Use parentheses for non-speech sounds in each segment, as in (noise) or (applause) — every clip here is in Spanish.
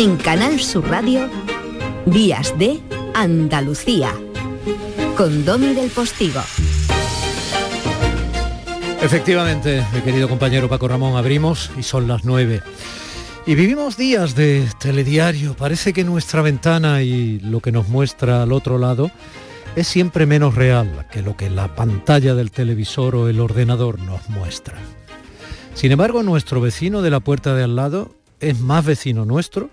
En Canal Sur Radio, Días de Andalucía, con Domi del Postigo. Efectivamente, mi querido compañero Paco Ramón, abrimos y son las nueve. Y vivimos días de telediario. Parece que nuestra ventana y lo que nos muestra al otro lado es siempre menos real que lo que la pantalla del televisor o el ordenador nos muestra. Sin embargo, nuestro vecino de la puerta de al lado es más vecino nuestro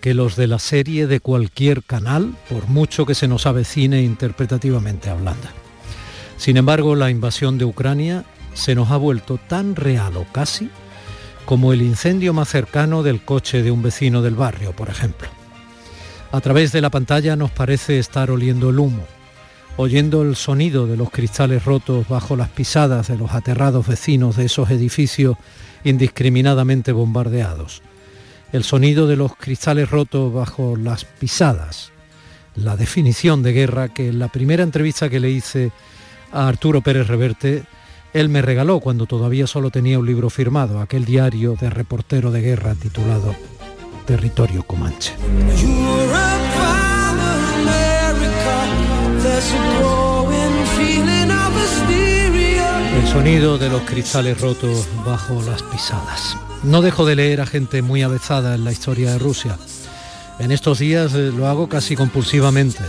que los de la serie de cualquier canal, por mucho que se nos avecine interpretativamente hablando. Sin embargo, la invasión de Ucrania se nos ha vuelto tan real o casi como el incendio más cercano del coche de un vecino del barrio, por ejemplo. A través de la pantalla nos parece estar oliendo el humo, oyendo el sonido de los cristales rotos bajo las pisadas de los aterrados vecinos de esos edificios indiscriminadamente bombardeados. El sonido de los cristales rotos bajo las pisadas. La definición de guerra que en la primera entrevista que le hice a Arturo Pérez Reverte él me regaló cuando todavía solo tenía un libro firmado, aquel diario de reportero de guerra titulado Territorio Comanche. El sonido de los cristales rotos bajo las pisadas. No dejo de leer a gente muy avezada en la historia de Rusia. En estos días eh, lo hago casi compulsivamente.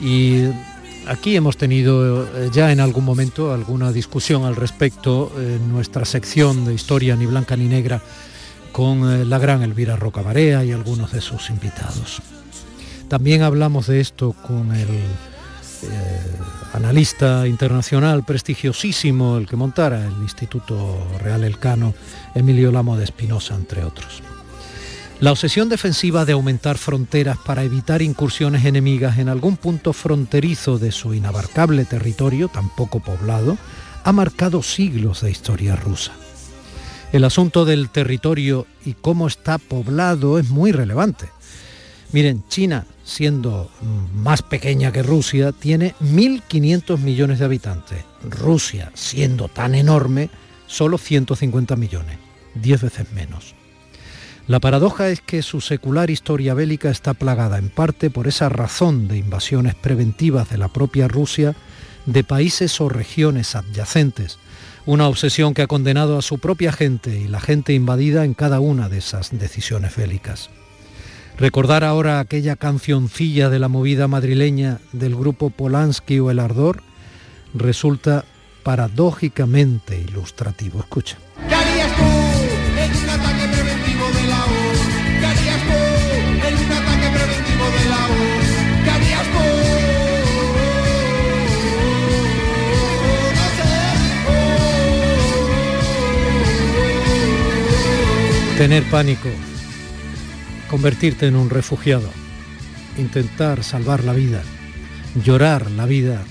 Y Aquí hemos tenido eh, ya en algún momento alguna discusión al respecto en nuestra sección de historia ni blanca ni negra con eh, la gran Elvira Rocabarea y algunos de sus invitados. También hablamos de esto con el analista internacional prestigiosísimo, el que montara el Instituto Real Elcano, Emilio Lamo de Espinosa, entre otros. La obsesión defensiva de aumentar fronteras para evitar incursiones enemigas en algún punto fronterizo de su inabarcable territorio, tan poco poblado, ha marcado siglos de historia rusa. El asunto del territorio y cómo está poblado es muy relevante. Miren, China, siendo más pequeña que Rusia, tiene 1.500 millones de habitantes. Rusia, siendo tan enorme, solo 150 millones, 10 veces menos. La paradoja es que su secular historia bélica está plagada en parte por esa razón de invasiones preventivas de la propia Rusia de países o regiones adyacentes, una obsesión que ha condenado a su propia gente y la gente invadida en cada una de esas decisiones bélicas. Recordar ahora aquella cancioncilla de la movida madrileña del grupo Polanski o El Ardor resulta paradójicamente ilustrativo. Escucha. Tener pánico, convertirte en un refugiado, intentar salvar la vida, llorar la vida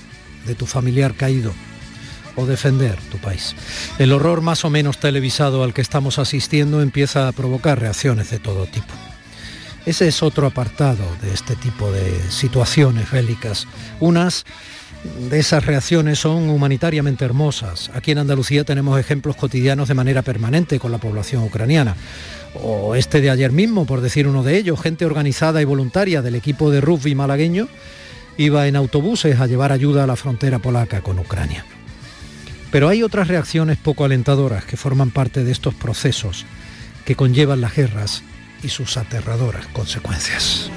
de tu familiar caído o defender tu país. El horror más o menos televisado al que estamos asistiendo empieza a provocar reacciones de todo tipo. Ese es otro apartado de este tipo de situaciones bélicas. Unas de esas reacciones son humanitariamente hermosas. Aquí en Andalucía tenemos ejemplos cotidianos de manera permanente con la población ucraniana. O este de ayer mismo, por decir uno de ellos, gente organizada y voluntaria del equipo de rugby malagueño iba en autobuses a llevar ayuda a la frontera polaca con Ucrania. Pero hay otras reacciones poco alentadoras que forman parte de estos procesos que conllevan las guerras y sus aterradoras consecuencias.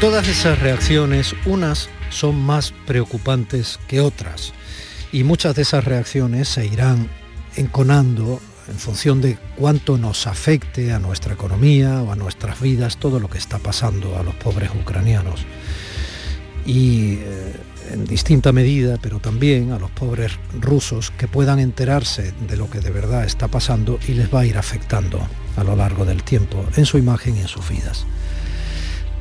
Todas esas reacciones, unas son más preocupantes que otras y muchas de esas reacciones se irán enconando en función de cuánto nos afecte a nuestra economía o a nuestras vidas todo lo que está pasando a los pobres ucranianos. Y eh, en distinta medida, pero también a los pobres rusos que puedan enterarse de lo que de verdad está pasando y les va a ir afectando a lo largo del tiempo en su imagen y en sus vidas.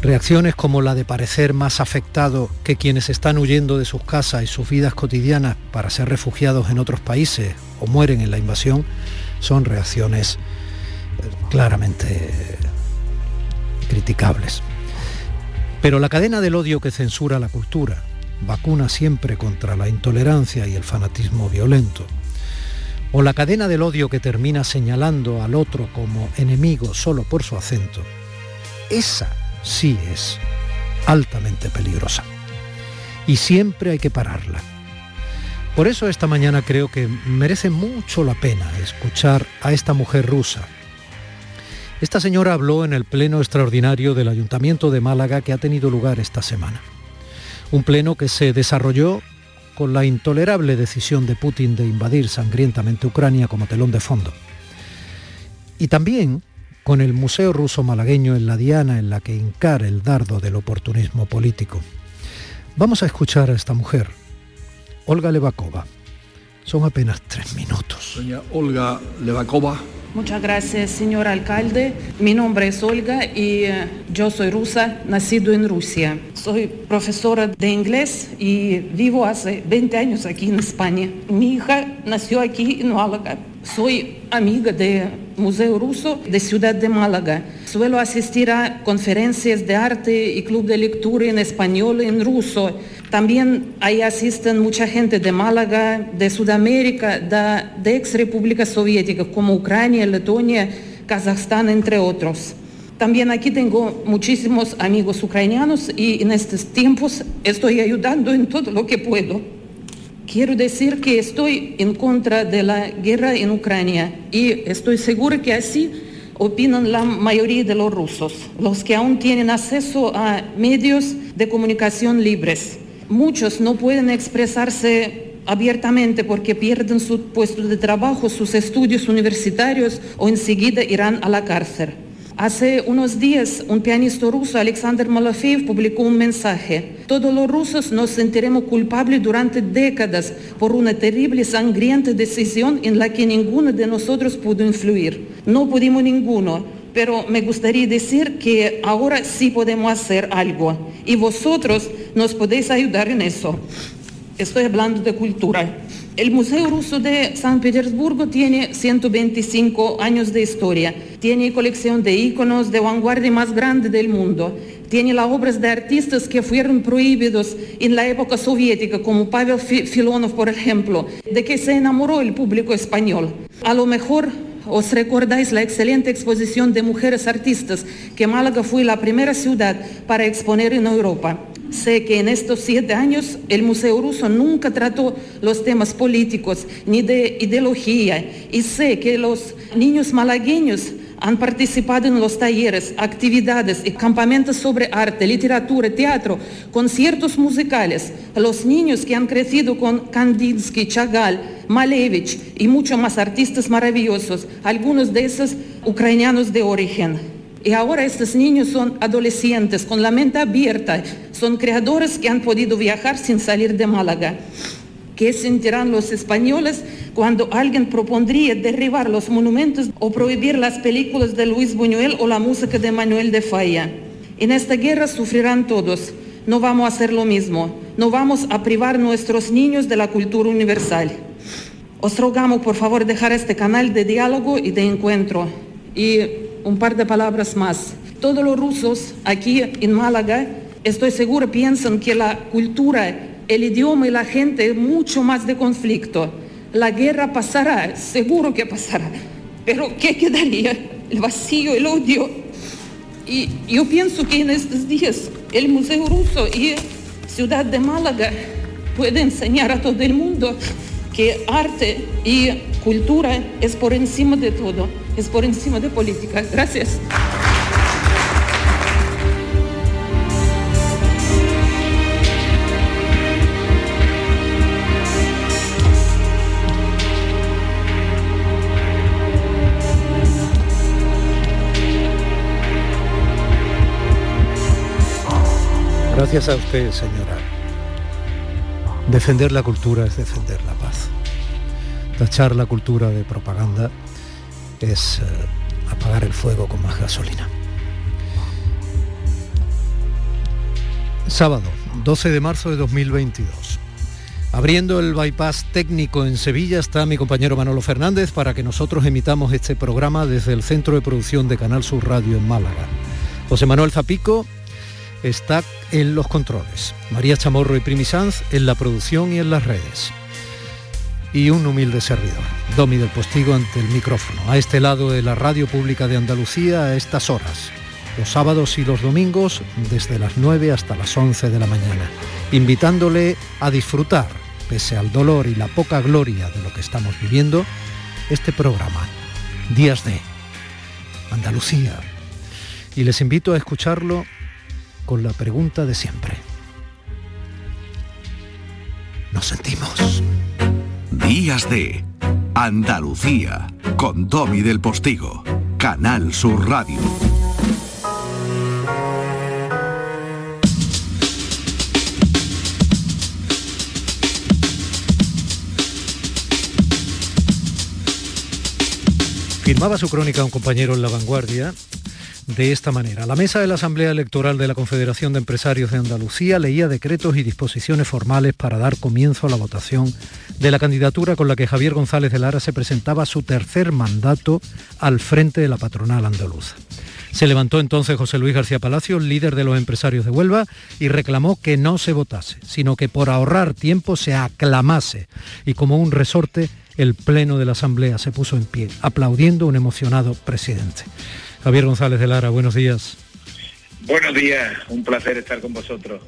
Reacciones como la de parecer más afectado que quienes están huyendo de sus casas y sus vidas cotidianas para ser refugiados en otros países o mueren en la invasión son reacciones eh, claramente criticables. Pero la cadena del odio que censura la cultura, vacuna siempre contra la intolerancia y el fanatismo violento, o la cadena del odio que termina señalando al otro como enemigo solo por su acento, esa sí es altamente peligrosa. Y siempre hay que pararla. Por eso esta mañana creo que merece mucho la pena escuchar a esta mujer rusa. Esta señora habló en el pleno extraordinario del Ayuntamiento de Málaga que ha tenido lugar esta semana. Un pleno que se desarrolló con la intolerable decisión de Putin de invadir sangrientamente Ucrania como telón de fondo. Y también con el Museo Ruso Malagueño en la diana en la que encara el dardo del oportunismo político. Vamos a escuchar a esta mujer, Olga Levakova. Son apenas tres minutos. Doña Olga Levakova. Muchas gracias, señor alcalde. Mi nombre es Olga y eh, yo soy rusa, nacido en Rusia. Soy profesora de inglés y vivo hace 20 años aquí en España. Mi hija nació aquí en Málaga. Soy amiga del Museo Ruso de Ciudad de Málaga. Suelo asistir a conferencias de arte y club de lectura en español y en ruso. También ahí asisten mucha gente de Málaga, de Sudamérica, de, de ex repúblicas soviéticas como Ucrania, Letonia, Kazajstán, entre otros. También aquí tengo muchísimos amigos ucranianos y en estos tiempos estoy ayudando en todo lo que puedo. Quiero decir que estoy en contra de la guerra en Ucrania y estoy segura que así opinan la mayoría de los rusos, los que aún tienen acceso a medios de comunicación libres. Muchos no pueden expresarse abiertamente porque pierden su puesto de trabajo, sus estudios universitarios o enseguida irán a la cárcel. Hace unos días, un pianista ruso, Alexander Malafeev, publicó un mensaje. Todos los rusos nos sentiremos culpables durante décadas por una terrible sangrienta decisión en la que ninguno de nosotros pudo influir. No pudimos ninguno, pero me gustaría decir que ahora sí podemos hacer algo y vosotros nos podéis ayudar en eso. Estoy hablando de cultura. El Museo Ruso de San Petersburgo tiene 125 años de historia. Tiene colección de íconos de vanguardia más grande del mundo. Tiene las obras de artistas que fueron prohibidos en la época soviética, como Pavel Filonov, por ejemplo, de que se enamoró el público español. A lo mejor os recordáis la excelente exposición de mujeres artistas que Málaga fue la primera ciudad para exponer en Europa. Sé que en estos siete años el Museo Ruso nunca trató los temas políticos ni de ideología y sé que los niños malagueños han participado en los talleres, actividades y campamentos sobre arte, literatura, teatro, conciertos musicales. Los niños que han crecido con Kandinsky, Chagall, Malevich y muchos más artistas maravillosos, algunos de esos ucranianos de origen. Y ahora estos niños son adolescentes con la mente abierta, son creadores que han podido viajar sin salir de Málaga. ¿Qué sentirán los españoles cuando alguien propondría derribar los monumentos o prohibir las películas de Luis Buñuel o la música de Manuel de Falla? En esta guerra sufrirán todos. No vamos a hacer lo mismo. No vamos a privar a nuestros niños de la cultura universal. Os rogamos, por favor, dejar este canal de diálogo y de encuentro. Y un par de palabras más. Todos los rusos aquí en Málaga, estoy segura, piensan que la cultura, el idioma y la gente es mucho más de conflicto. La guerra pasará, seguro que pasará, pero ¿qué quedaría? El vacío, el odio. Y yo pienso que en estos días el Museo Ruso y Ciudad de Málaga puede enseñar a todo el mundo que arte y cultura es por encima de todo es por encima de política. Gracias. Gracias a usted, señora. Defender la cultura es defender la paz. Tachar la cultura de propaganda es eh, apagar el fuego con más gasolina. Sábado, 12 de marzo de 2022. Abriendo el bypass técnico en Sevilla está mi compañero Manolo Fernández para que nosotros emitamos este programa desde el Centro de Producción de Canal Sur Radio en Málaga. José Manuel Zapico está en los controles, María Chamorro y Primi Sanz en la producción y en las redes. Y un humilde servidor, Domi del Postigo ante el micrófono, a este lado de la radio pública de Andalucía a estas horas, los sábados y los domingos desde las 9 hasta las 11 de la mañana, invitándole a disfrutar, pese al dolor y la poca gloria de lo que estamos viviendo, este programa, Días de Andalucía. Y les invito a escucharlo con la pregunta de siempre. Nos sentimos. Días de Andalucía con Domi del Postigo, Canal Sur Radio. Firmaba su crónica un compañero en La Vanguardia de esta manera. La mesa de la Asamblea Electoral de la Confederación de Empresarios de Andalucía leía decretos y disposiciones formales para dar comienzo a la votación de la candidatura con la que Javier González de Lara se presentaba su tercer mandato al frente de la patronal andaluza. Se levantó entonces José Luis García Palacio, líder de los empresarios de Huelva, y reclamó que no se votase, sino que por ahorrar tiempo se aclamase y como un resorte el Pleno de la Asamblea se puso en pie, aplaudiendo un emocionado presidente. Javier González de Lara, buenos días. Buenos días, un placer estar con vosotros.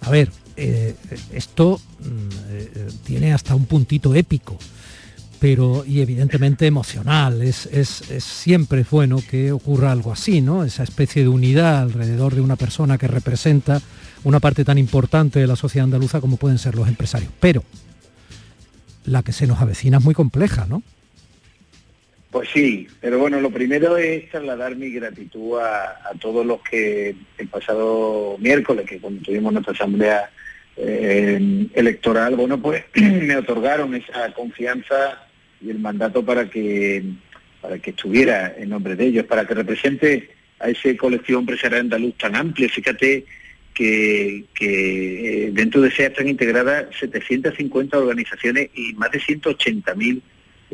A ver, eh, esto mm, eh, tiene hasta un puntito épico, pero y evidentemente emocional. Es, es, es, siempre bueno que ocurra algo así, ¿no? Esa especie de unidad alrededor de una persona que representa una parte tan importante de la sociedad andaluza como pueden ser los empresarios. Pero la que se nos avecina es muy compleja, ¿no? Pues sí, pero bueno, lo primero es trasladar mi gratitud a, todos los que el pasado miércoles, que cuando tuvimos nuestra asamblea eh, electoral, bueno, pues (clears throat) me otorgaron esa confianza y el mandato para que para que estuviera en nombre de ellos, para que represente a ese colectivo empresarial andaluz tan amplio. Fíjate que, eh, dentro de SEA están integradas 750 organizaciones y más de 180.000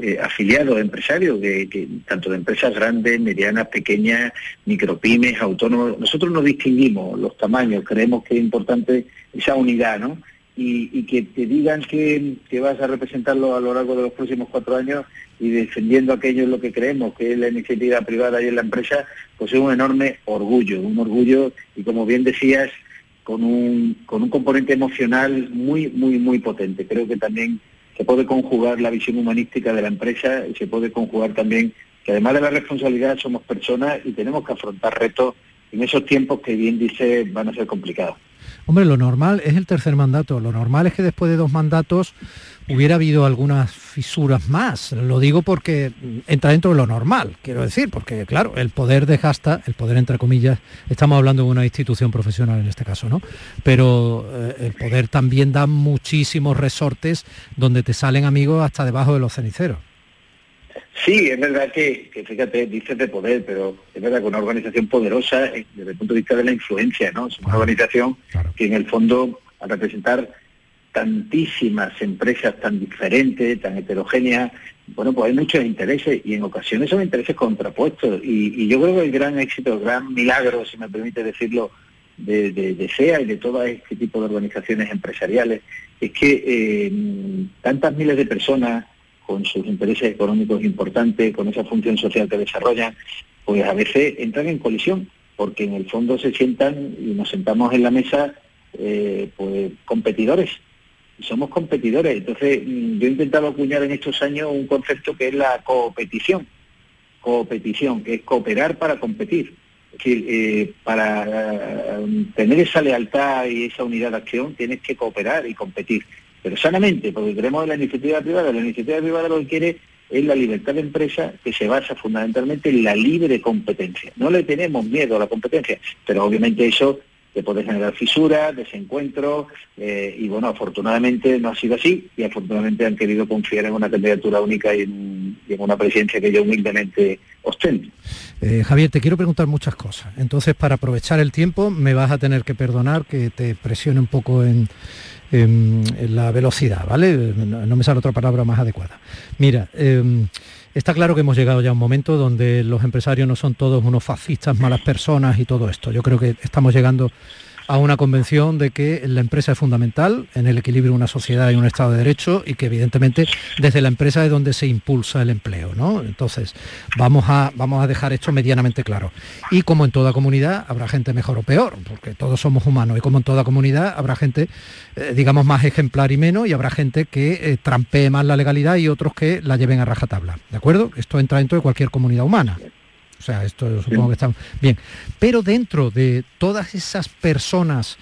eh, afiliados empresarios, que, tanto de empresas grandes, medianas, pequeñas, micropymes, autónomos. Nosotros no distinguimos los tamaños, creemos que es importante esa unidad, ¿no? Y, que te digan que, que, vas a representarlo a lo largo de los próximos cuatro años y defendiendo aquello en lo que creemos, que es la iniciativa privada y en la empresa, pues es un enorme orgullo, un orgullo y como bien decías, con un, con un componente emocional muy, muy, muy potente. Creo que también se puede conjugar la visión humanística de la empresa y se puede conjugar también que además de la responsabilidad somos personas y tenemos que afrontar retos en esos tiempos que bien dice van a ser complicados. Hombre, lo normal es el tercer mandato. Lo normal es que después de dos mandatos hubiera habido algunas fisuras más. Lo digo porque entra dentro de lo normal, quiero decir, porque claro, el poder de Jasta, el poder entre comillas, estamos hablando de una institución profesional en este caso, ¿no? Pero eh, el poder también da muchísimos resortes donde te salen amigos hasta debajo de los ceniceros. Sí, es verdad que, fíjate, dices de poder, pero es verdad que una organización poderosa desde el punto de vista de la influencia, ¿no? Es una organización que en el fondo, al representar tantísimas empresas tan diferentes, tan heterogéneas, bueno, pues hay muchos intereses y en ocasiones son intereses contrapuestos. Y, yo creo que el gran éxito, el gran milagro, si me permite decirlo, de, de, SEA y de todo este tipo de organizaciones empresariales, es que eh, tantas miles de personas con sus intereses económicos importantes, con esa función social que desarrollan, pues a veces entran en colisión, porque en el fondo se sientan y nos sentamos en la mesa eh, pues competidores somos competidores. Entonces, mm, yo he intentado acuñar en estos años un concepto que es la competición. Competición, que es cooperar para competir. Es decir, eh, para mm, tener esa lealtad y esa unidad de acción tienes que cooperar y competir. Pero sanamente, porque queremos la iniciativa privada. La iniciativa privada lo que quiere es la libertad de empresa que se basa fundamentalmente en la libre competencia. No le tenemos miedo a la competencia, pero obviamente eso que puede generar fisuras, desencuentros, eh, y bueno, afortunadamente no ha sido así, y afortunadamente han querido confiar en una candidatura única y en, una presidencia que yo humildemente ostento. Eh, Javier, te quiero preguntar muchas cosas. Entonces, para aprovechar el tiempo, me vas a tener que perdonar que te presione un poco en, la velocidad, ¿vale? No, me sale otra palabra más adecuada. Mira, em, está claro que hemos llegado ya a un momento donde los empresarios no son todos unos fascistas, malas personas y todo esto. Yo creo que estamos llegando a una convención de que la empresa es fundamental en el equilibrio de una sociedad y un Estado de Derecho y que evidentemente desde la empresa es donde se impulsa el empleo. ¿no? Entonces, vamos a, vamos a dejar esto medianamente claro. Y como en toda comunidad habrá gente mejor o peor, porque todos somos humanos, y como en toda comunidad habrá gente, eh, digamos, más ejemplar y menos, y habrá gente que eh, trampee más la legalidad y otros que la lleven a rajatabla. ¿De acuerdo? Esto entra dentro de cualquier comunidad humana. O sea, esto supongo que está bien. Pero dentro de todas esas personas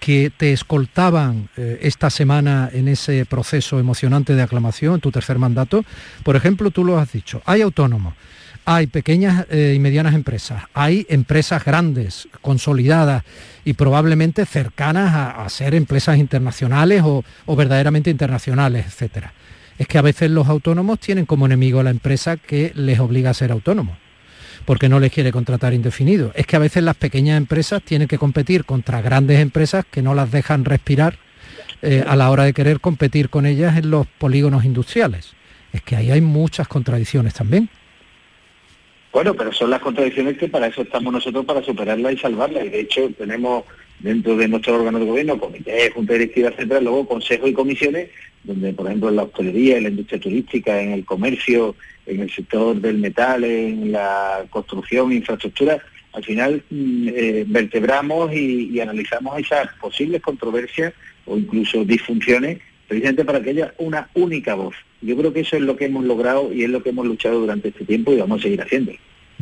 que te escoltaban eh, esta semana en ese proceso emocionante de aclamación, en tu tercer mandato, por ejemplo, tú lo has dicho, hay autónomos, hay pequeñas eh, y medianas empresas, hay empresas grandes, consolidadas y probablemente cercanas a, ser empresas internacionales o, o, verdaderamente internacionales, etcétera. Es que a veces los autónomos tienen como enemigo a la empresa que les obliga a ser autónomos porque no les quiere contratar indefinido. Es que a veces las pequeñas empresas tienen que competir contra grandes empresas que no las dejan respirar eh, a la hora de querer competir con ellas en los polígonos industriales. Es que ahí hay muchas contradicciones también. Bueno, pero son las contradicciones que para eso estamos nosotros, para superarlas y salvarlas. Y de hecho tenemos dentro de nuestro órgano de gobierno, comité, junta directiva, etcétera, luego consejos y comisiones, donde por ejemplo en la hostelería, en la industria turística, en el comercio, en el sector del metal, en la construcción, infraestructura, al final mm, eh, vertebramos y, analizamos esas posibles controversias o incluso disfunciones, precisamente para que haya una única voz. Yo creo que eso es lo que hemos logrado y es lo que hemos luchado durante este tiempo y vamos a seguir haciendo.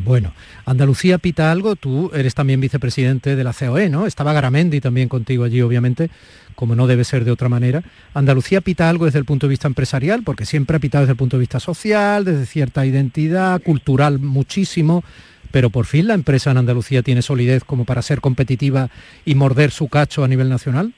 Bueno, Andalucía pita algo, tú eres también vicepresidente de la COE, ¿no? Estaba Garamendi también contigo allí, obviamente, como no debe ser de otra manera. Andalucía pita algo desde el punto de vista empresarial, porque siempre ha pitado desde el punto de vista social, desde cierta identidad, cultural muchísimo, pero por fin la empresa en Andalucía tiene solidez como para ser competitiva y morder su cacho a nivel nacional.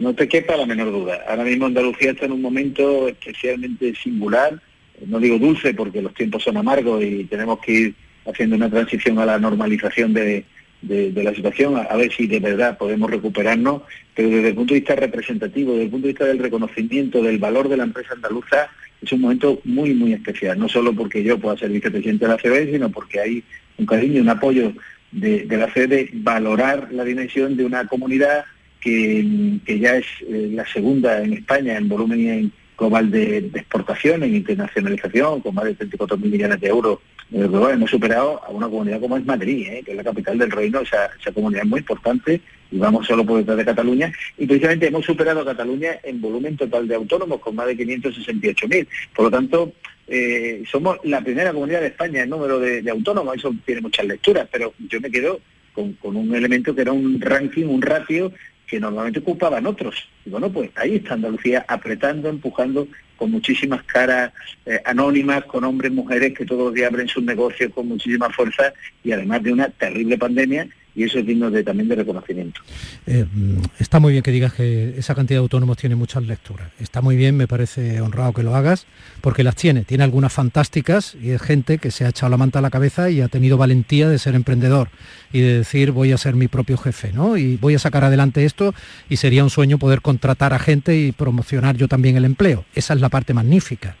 No te quepa la menor duda. Ahora mismo Andalucía está en un momento especialmente singular, no digo dulce porque los tiempos son amargos y tenemos que ir haciendo una transición a la normalización de, la situación, a, ver si de verdad podemos recuperarnos, pero desde el punto de vista representativo, desde el punto de vista del reconocimiento del valor de la empresa andaluza, es un momento muy, muy especial, no solo porque yo pueda ser vicepresidente de la CB, sino porque hay un cariño, un apoyo de, la CB de valorar la dimensión de una comunidad que, ya es eh, la segunda en España en volumen y en global de, exportación, en internacionalización, con más de 34 mil millones de euros. Eh, hemos superado a una comunidad como es Madrid, eh, que es la capital del reino, esa, comunidad es muy importante y vamos solo por detrás de Cataluña. Y precisamente hemos superado a Cataluña en volumen total de autónomos, con más de 568 mil. Por lo tanto, eh, somos la primera comunidad de España en número de, autónomos, eso tiene muchas lecturas, pero yo me quedo con, con, un elemento que era un ranking, un ratio que normalmente ocupaban otros. Y bueno, pues ahí está Andalucía apretando, empujando con muchísimas caras eh, anónimas, con hombres, mujeres que todos los días abren sus negocios con muchísima fuerza y además de una terrible pandemia y eso es digno de, también de reconocimiento. Eh, mm, está muy bien que digas que esa cantidad de autónomos tiene muchas lecturas. Está muy bien, me parece honrado que lo hagas, porque las tiene. Tiene algunas fantásticas y es gente que se ha echado la manta a la cabeza y ha tenido valentía de ser emprendedor y de decir voy a ser mi propio jefe, ¿no? Y voy a sacar adelante esto y sería un sueño poder contratar a gente y promocionar yo también el empleo. Esa es la parte magnífica.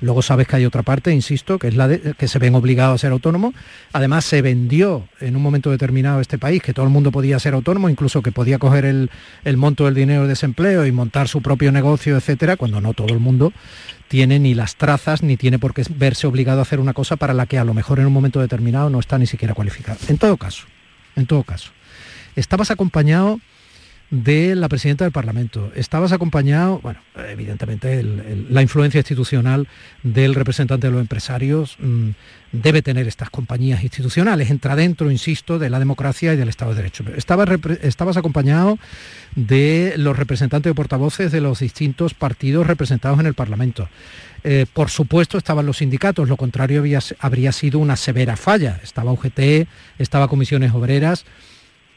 Luego sabes que hay otra parte, insisto, que es la de que se ven obligados a ser autónomos. Además, se vendió en un momento determinado este país que todo el mundo podía ser autónomo, incluso que podía coger el, monto del dinero de desempleo y montar su propio negocio, etcétera, cuando no todo el mundo tiene ni las trazas ni tiene por qué verse obligado a hacer una cosa para la que a lo mejor en un momento determinado no está ni siquiera cualificado. En todo caso, en todo caso, estabas acompañado de la presidenta del Parlamento. Estabas acompañado, bueno, evidentemente la influencia institucional del representante de los empresarios mm, debe tener estas compañías institucionales. Entra dentro, insisto, de la democracia y del Estado de Derecho. Estabas, estabas acompañado de los representantes de portavoces de los distintos partidos representados en el Parlamento. Eh, por supuesto estaban los sindicatos, lo contrario habría sido una severa falla. Estaba UGT, estaba Comisiones Obreras.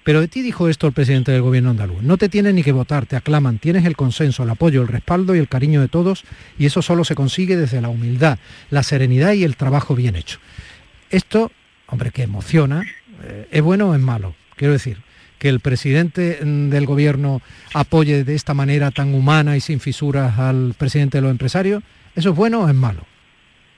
Pero de ti dijo esto el presidente del gobierno andaluz. No te tienen ni que votar, te aclaman, tienes el consenso, el apoyo, el respaldo y el cariño de todos y eso solo se consigue desde la humildad, la serenidad y el trabajo bien hecho. Esto hombre, que emociona, eh, ¿es bueno o es malo? Quiero decir, que el presidente mm, del gobierno apoye de esta manera tan humana y sin fisuras al presidente de los empresarios, ¿eso es bueno o es malo?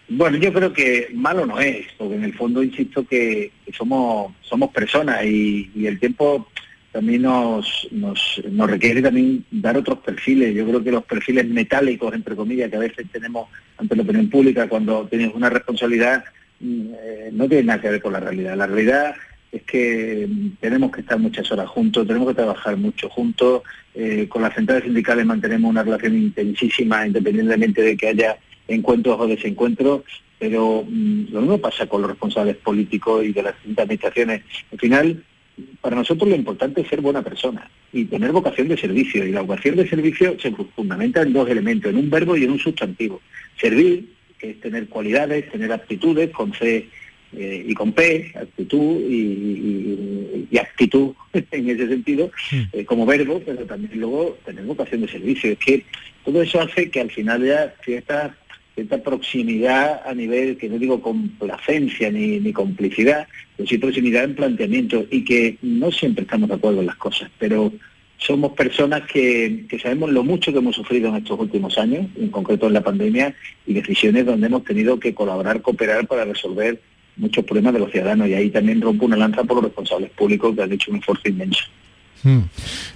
Bueno, yo creo que malo no es, porque en el fondo insisto que, somos, somos personas y, el tiempo también nos, nos, nos, requiere también dar otros perfiles. Yo creo que los perfiles metálicos, entre comillas, que a veces tenemos ante la opinión pública cuando tienes una responsabilidad, eh, no tiene nada que ver con la realidad. La realidad es que tenemos que estar muchas horas juntos, tenemos que trabajar mucho juntos. Eh, con las centrales sindicales mantenemos una relación intensísima, independientemente de que haya encuentros o desencuentros, pero mm, lo mismo pasa con los responsables políticos y de las administraciones. Al final, para nosotros lo importante es ser buena persona y tener vocación de servicio. Y la vocación de servicio se fundamenta en dos elementos, en un verbo y en un sustantivo. Servir, que es tener cualidades, tener aptitudes, con C eh, y con P, actitud y, actitud (laughs) en ese sentido, eh, como verbo, pero también luego tener vocación de servicio. Es que todo eso hace que al final ya cierta, cierta proximidad a nivel, que no digo complacencia ni, complicidad, pero sí proximidad en planteamiento y que no siempre estamos de acuerdo en las cosas, pero somos personas que, sabemos lo mucho que hemos sufrido en estos últimos años, en concreto en la pandemia, y decisiones donde hemos tenido que colaborar, cooperar para resolver muchos problemas de los ciudadanos y ahí también rompo una lanza por los responsables públicos que han hecho un esfuerzo inmenso. Hmm.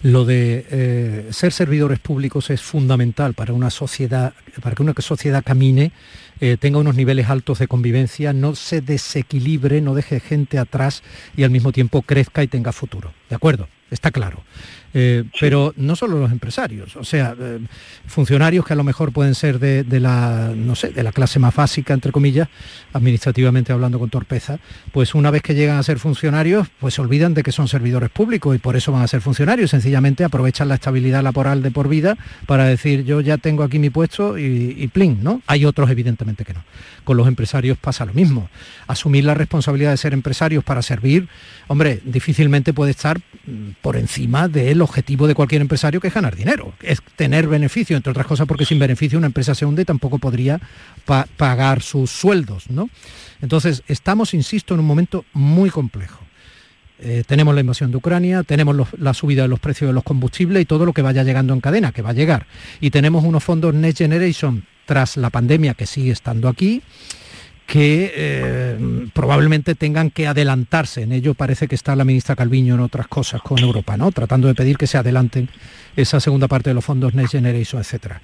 Lo de eh, ser servidores públicos es fundamental para una sociedad, para que una sociedad camine, eh, tenga unos niveles altos de convivencia, no se desequilibre, no deje gente atrás y al mismo tiempo crezca y tenga futuro. ¿De acuerdo? Está claro. Eh, pero no solo los empresarios, o sea, eh, funcionarios que a lo mejor pueden ser de, la, no sé, de la clase más básica, entre comillas, administrativamente hablando con torpeza, pues una vez que llegan a ser funcionarios, pues se olvidan de que son servidores públicos y por eso van a ser funcionarios, sencillamente aprovechan la estabilidad laboral de por vida para decir yo ya tengo aquí mi puesto y, y plin, ¿no? Hay otros evidentemente que no. Con los empresarios pasa lo mismo. Asumir la responsabilidad de ser empresarios para servir, hombre, difícilmente puede estar mm, por encima del objetivo de cualquier empresario que es ganar dinero, es tener beneficio, entre otras cosas porque sin beneficio una empresa se hunde y tampoco podría pagar sus sueldos. ¿no? Entonces, estamos, insisto, en un momento muy complejo. Eh, tenemos la invasión de Ucrania, tenemos la subida de los precios de los combustibles y todo lo que vaya llegando en cadena, que va a llegar. Y tenemos unos fondos Next Generation tras la pandemia que sigue estando aquí que eh, probablemente tengan que adelantarse. En ello parece que está la ministra Calviño en otras cosas con Europa, ¿no? Tratando de pedir que se adelanten esa segunda parte de los fondos Next Generation, etcétera.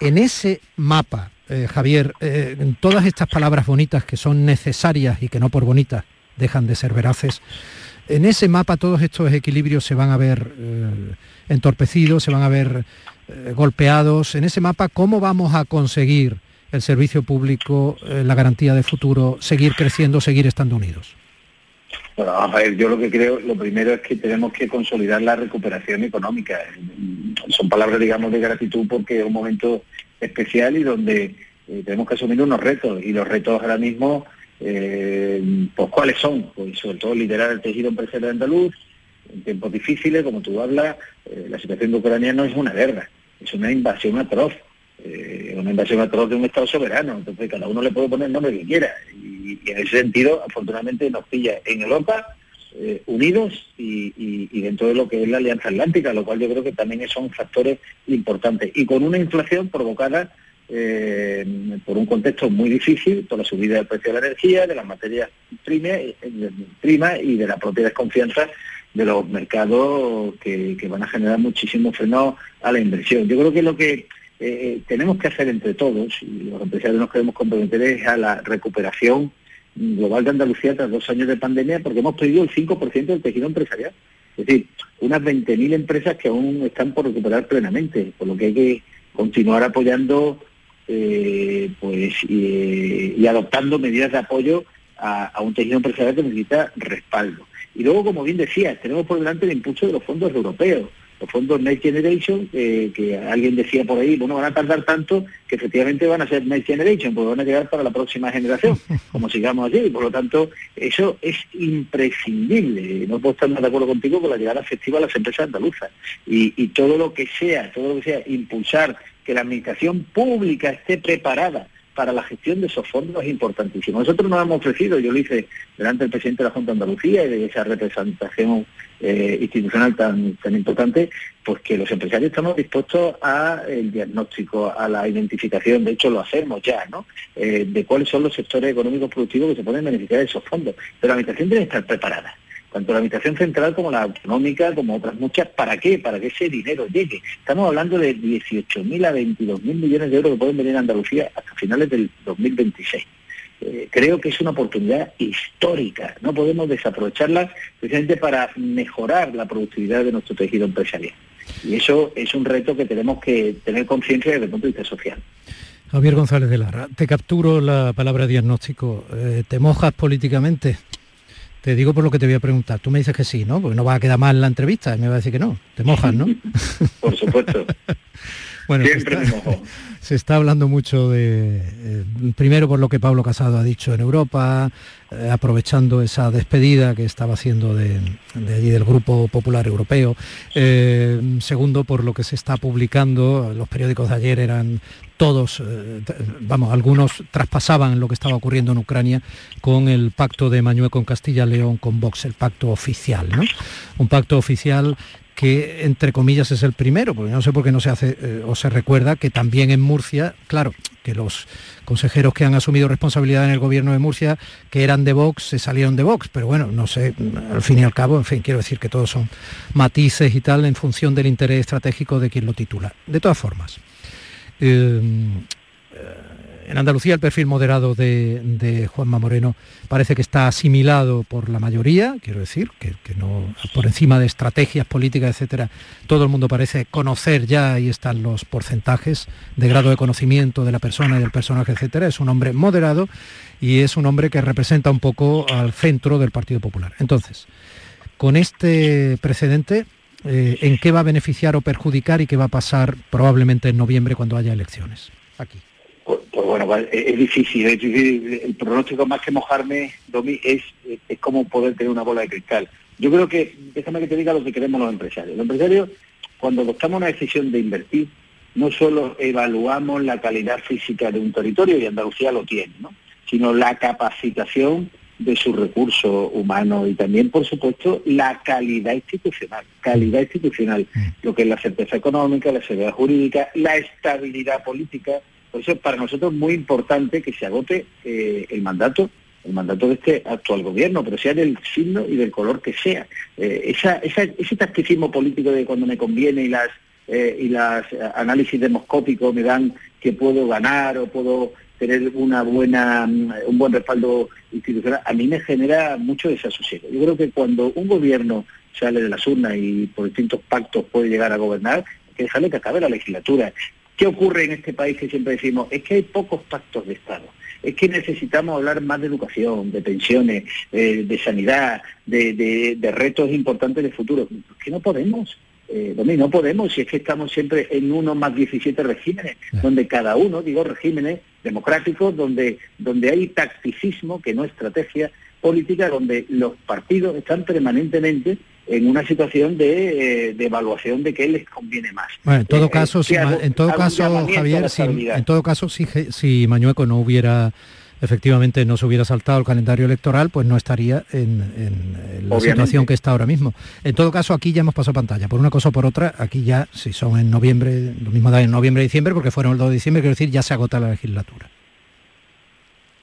En ese mapa, eh, Javier, eh, en todas estas palabras bonitas que son necesarias y que no por bonitas dejan de ser veraces, en ese mapa todos estos equilibrios se van a ver entorpecidos, se van a ver golpeados. En ese mapa, ¿cómo vamos a conseguir el servicio público, eh, la garantía de futuro, seguir creciendo, seguir estando unidos? Bueno, a ver, yo lo que creo, lo primero es que tenemos que consolidar la recuperación económica. Son palabras, digamos, de gratitud porque es un momento especial y donde eh, tenemos que asumir unos retos. Y los retos ahora mismo, eh, pues ¿cuáles son? Pues sobre todo liderar el tejido empresarial andaluz en tiempos difíciles, como tú hablas, la situación de Ucrania no es una guerra, es una invasión atroz eh, una invasión atroz de un Estado soberano. Entonces cada uno le puede poner el nombre que quiera. Y, en ese sentido, afortunadamente, nos pilla en Europa eh, unidos y, dentro de lo que es la Alianza Atlántica, lo cual yo creo que también son factores importantes. Y con una inflación provocada eh, por un contexto muy difícil, por la subida del precio de la energía, de las materias primas y de la propia desconfianza de los mercados que, que van a generar muchísimo freno a la inversión. Yo creo que lo que eh, tenemos que hacer entre todos, y los empresarios nos queremos comprometer, es a la recuperación global de Andalucía tras dos años de pandemia, porque hemos perdido el 5% del tejido empresarial. Es decir, unas 20.000 empresas que aún están por recuperar plenamente, por lo que hay que continuar apoyando eh, pues y, adoptando medidas de apoyo a, un tejido empresarial que necesita respaldo. Y luego, como bien decía, tenemos por delante el impulso de los fondos europeos los fondos Next Generation, eh, que alguien decía por ahí, bueno, van a tardar tanto que efectivamente van a ser Next Generation, porque van a llegar para la próxima generación, (laughs) como sigamos allí, y por lo tanto eso es imprescindible. No puedo estar más de acuerdo contigo con la llegada efectiva a las empresas andaluzas. Y, y todo lo que sea, todo lo que sea, impulsar que la administración pública esté preparada para la gestión de esos fondos es importantísimo. Nosotros nos hemos ofrecido, yo lo hice delante del presidente de la Junta de Andalucía y de esa representación eh, institucional tan, tan importante, pues que los empresarios estamos dispuestos al diagnóstico, a la identificación, de hecho lo hacemos ya, ¿no? Eh, de cuáles son los sectores económicos productivos que se pueden beneficiar de esos fondos. Pero la administración que estar preparada tanto la Administración Central como la Autonómica, como otras muchas, ¿para qué? Para que ese dinero llegue. Estamos hablando de 18.000 a 22.000 millones de euros que pueden venir a Andalucía hasta finales del 2026. Eh, creo que es una oportunidad histórica, no podemos desaprovecharla precisamente para mejorar la productividad de nuestro tejido empresarial. Y eso es un reto que tenemos que tener conciencia desde el punto de vista social. Javier González de Lara, te capturo la palabra diagnóstico. Eh, ¿Te mojas políticamente? Te digo por lo que te voy a preguntar. Tú me dices que sí, ¿no? Porque no va a quedar mal la entrevista. Y me va a decir que no. Te mojas, ¿no? por supuesto. (laughs) bueno, Siempre está, me mojo. Se está hablando mucho de, eh, primero por lo que Pablo Casado ha dicho en Europa, eh, aprovechando esa despedida que estaba haciendo de, allí del Grupo Popular Europeo. Eh, segundo, por lo que se está publicando, los periódicos de ayer eran todos, vamos, algunos traspasaban lo que estaba ocurriendo en Ucrania con el pacto de Mañueco con Castilla-León con Vox, el pacto oficial, ¿no? Un pacto oficial que entre comillas es el primero, porque no sé por qué no se hace eh, o se recuerda que también en Murcia, claro, que los consejeros que han asumido responsabilidad en el gobierno de Murcia, que eran de Vox, se salieron de Vox, pero bueno, no sé, al fin y al cabo, en fin, quiero decir que todos son matices y tal en función del interés estratégico de quien lo titula. De todas formas, eh, en Andalucía el perfil moderado de, Juanma Moreno parece que está asimilado por la mayoría, quiero decir, que, no por encima de estrategias políticas, etcétera, todo el mundo parece conocer ya, ahí están los porcentajes de grado de conocimiento de la persona y del personaje, etcétera. Es un hombre moderado y es un hombre que representa un poco al centro del Partido Popular. Entonces, con este precedente, eh, ¿en qué va a beneficiar o perjudicar y qué va a pasar probablemente en noviembre cuando haya elecciones? Aquí. Pues, bueno, es, difícil, es difícil. El pronóstico más que mojarme, Domi, es, es como poder tener una bola de cristal. Yo creo que, déjame que te diga lo que queremos los empresarios. Los empresarios, cuando adoptamos una decisión de invertir, no solo evaluamos la calidad física de un territorio, y Andalucía lo tiene, ¿no? sino la capacitación de su recurso humano y también, por supuesto, la calidad institucional, calidad institucional, mm. lo que es la certeza económica, la seguridad jurídica, la estabilidad política, por eso es para nosotros muy importante que se agote eh, el mandato el mandato de este actual gobierno, pero sea del signo y del color que sea. Eh, esa, ese tacticismo político de cuando me conviene y las eh, y las análisis demoscópicos me dan que puedo ganar o puedo tener una buena mm, un buen respaldo institucional, a mí me genera mucho desasosiego. Yo creo que cuando un gobierno sale de las urnas y por distintos pactos puede llegar a gobernar, hay que dejarle que acabe la legislatura. ¿Qué ocurre en este país que siempre decimos? Es que hay pocos pactos de Estado. Es que necesitamos hablar más de educación, de pensiones, eh, de sanidad, de, retos importantes de futuro. Es que no podemos. Eh, no podemos, si es que estamos siempre en uno más 17 regímenes, donde cada uno, digo regímenes democráticos, donde, donde hay tacticismo, que no estrategia política, donde los partidos están permanentemente en una situación de, eh, evaluación de qué les conviene más. Bueno, en todo eh, caso, si, en todo caso, Javier, si, en todo caso, si, si Mañueco no hubiera efectivamente no se hubiera saltado el calendario electoral, pues no estaría en, la situación que está ahora mismo. En todo caso, aquí ya hemos pasado pantalla. Por una cosa o por otra, aquí ya, si son en noviembre, lo mismo da en noviembre y diciembre, porque fueron el 2 de diciembre, quiero decir, ya se agota la legislatura.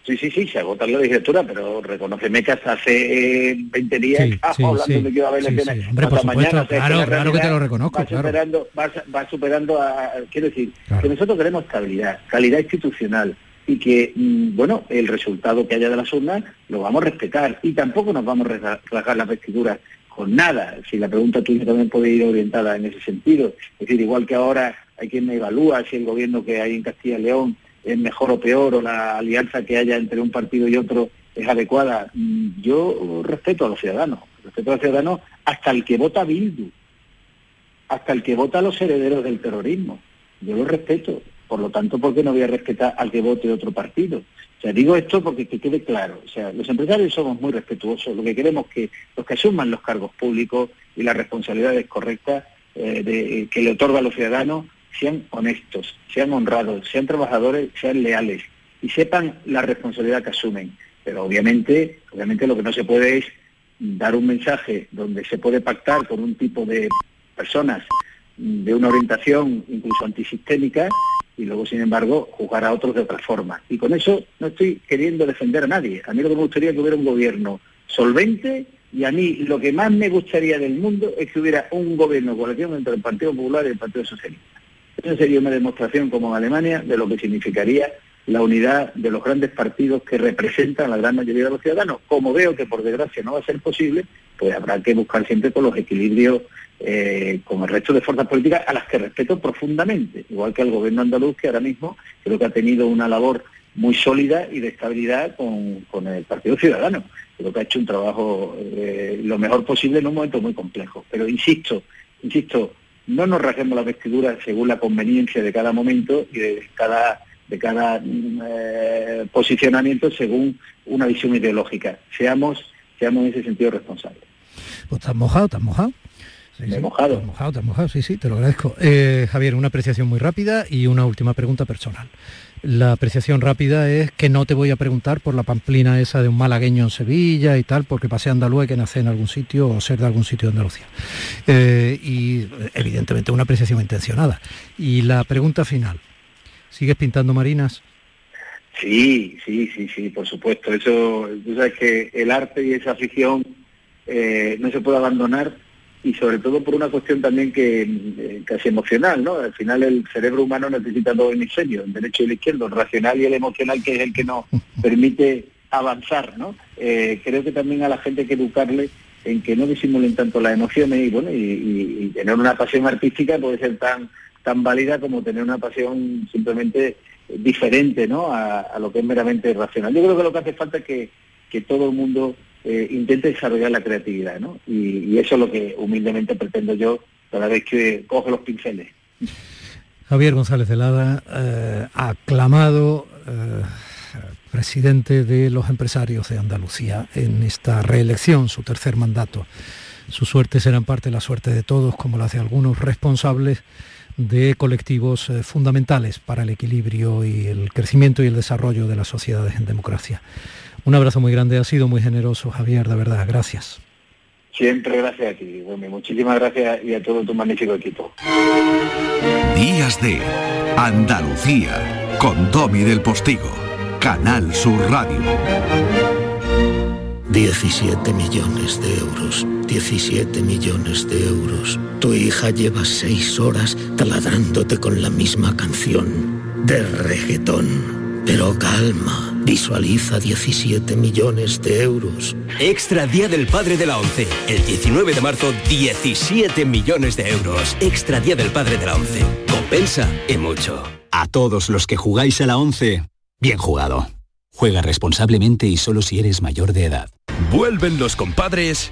Sí, sí, sí, se agota la legislatura, pero reconoceme que hasta hace 20 días sí, hablando de que iba a haber elecciones. Hombre, por supuesto, claro, claro que te lo reconozco. Va superando, va, superando a, quiero decir, que nosotros queremos estabilidad, calidad institucional y que, mm, bueno, el resultado que haya de las urnas lo vamos a respetar y tampoco nos vamos a rasgar las vestiduras con nada. Si la pregunta tuya también puede ir orientada en ese sentido. Es decir, igual que ahora hay quien me evalúa si el gobierno que hay en Castilla y León es mejor o peor o la alianza que haya entre un partido y otro es adecuada. Mm, yo respeto a los ciudadanos, respeto a los ciudadanos hasta el que vota Bildu, hasta el que vota a los herederos del terrorismo. Yo lo respeto. Por lo tanto, ¿por qué no voy a respetar al que vote otro partido? O sea, digo esto porque que quede claro. O sea, los empresarios somos muy respetuosos. Lo que queremos es que los que asuman los cargos públicos y las responsabilidades correctas eh, de, que le otorga a los ciudadanos sean honestos, sean honrados, sean trabajadores, sean leales. y sepan la responsabilidad que asumen. Pero obviamente, obviamente lo que no se puede es dar un mensaje donde se puede pactar con un tipo de personas de una orientación incluso antisistémica y luego, sin embargo, juzgar a otros de otra forma. Y con eso no estoy queriendo defender a nadie. A mí lo que me gustaría es que hubiera un gobierno solvente y a mí lo que más me gustaría del mundo es que hubiera un gobierno coalición entre el Partido Popular y el Partido Socialista. Eso sería una demostración como en Alemania de lo que significaría la unidad de los grandes partidos que representan a la gran mayoría de los ciudadanos. Como veo que por desgracia no va a ser posible, pues habrá que buscar siempre con los equilibrios eh, con el resto de fuerzas políticas a las que respeto profundamente, igual que al gobierno andaluz que ahora mismo creo que ha tenido una labor muy sólida y de estabilidad con, el Partido Ciudadano. Creo que ha hecho un trabajo eh, lo mejor posible en un momento muy complejo. Pero insisto, insisto, no nos rasguemos la vestidura según la conveniencia de cada momento y de cada de cada eh, posicionamiento según una visión ideológica. Seamos, seamos en ese sentido responsables. Pues estás mojado, estás mojado. Sí, mojado. Estás mojado, estás mojado, sí, sí, te lo agradezco. Eh, Javier, una apreciación muy rápida y una última pregunta personal. La apreciación rápida es que no te voy a preguntar por la pamplina esa de un malagueño en Sevilla y tal, porque pasé andaluz que nace en algún sitio o ser de algún sitio de Andalucía. Eh, y evidentemente una apreciación intencionada. Y la pregunta final, ¿Sigues pintando marinas? Sí, sí, sí, sí, por supuesto. Eso, tú sabes que el arte y esa afición eh, no se puede abandonar y sobre todo por una cuestión también que eh, casi emocional, ¿no? Al final el cerebro humano necesita dos hemisferios, el derecho y el izquierdo, el racional y el emocional, que es el que nos (laughs) permite avanzar, ¿no? Eh, creo que también a la gente hay que educarle en que no disimulen tanto las emociones y bueno, y tener una pasión artística puede ser tan tan válida como tener una pasión simplemente diferente ¿no? a, lo que es meramente racional. Yo creo que lo que hace falta es que, todo el mundo eh, intente desarrollar la creatividad, ¿no? Y, eso es lo que humildemente pretendo yo cada vez que cojo los pinceles. Javier González de Lada, eh, aclamado eh, presidente de los empresarios de Andalucía en esta reelección, su tercer mandato. Su suerte será en parte la suerte de todos, como la de algunos responsables de colectivos eh, fundamentales para el equilibrio y el crecimiento y el desarrollo de las sociedades en democracia. Un abrazo muy grande, ha sido muy generoso Javier, de verdad, gracias. Siempre gracias a ti, muchísimas gracias y a todo tu magnífico equipo. Días de Andalucía con Domi del Postigo, Canal Sur Radio. 17 millones de euros. 17 millones de euros. Tu hija lleva seis horas taladrándote con la misma canción de reggaetón. Pero calma, visualiza 17 millones de euros. Extra Día del Padre de la ONCE. El 19 de marzo, 17 millones de euros. Extra Día del Padre de la ONCE. Compensa y mucho. A todos los que jugáis a la ONCE, bien jugado. Juega responsablemente y solo si eres mayor de edad. Vuelven los compadres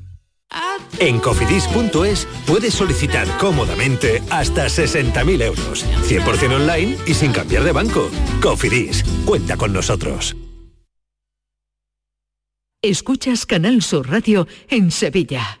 En cofidis.es puedes solicitar cómodamente hasta 60.000 euros, 100% online y sin cambiar de banco. Cofidis, cuenta con nosotros. Escuchas Canal Sur Radio en Sevilla.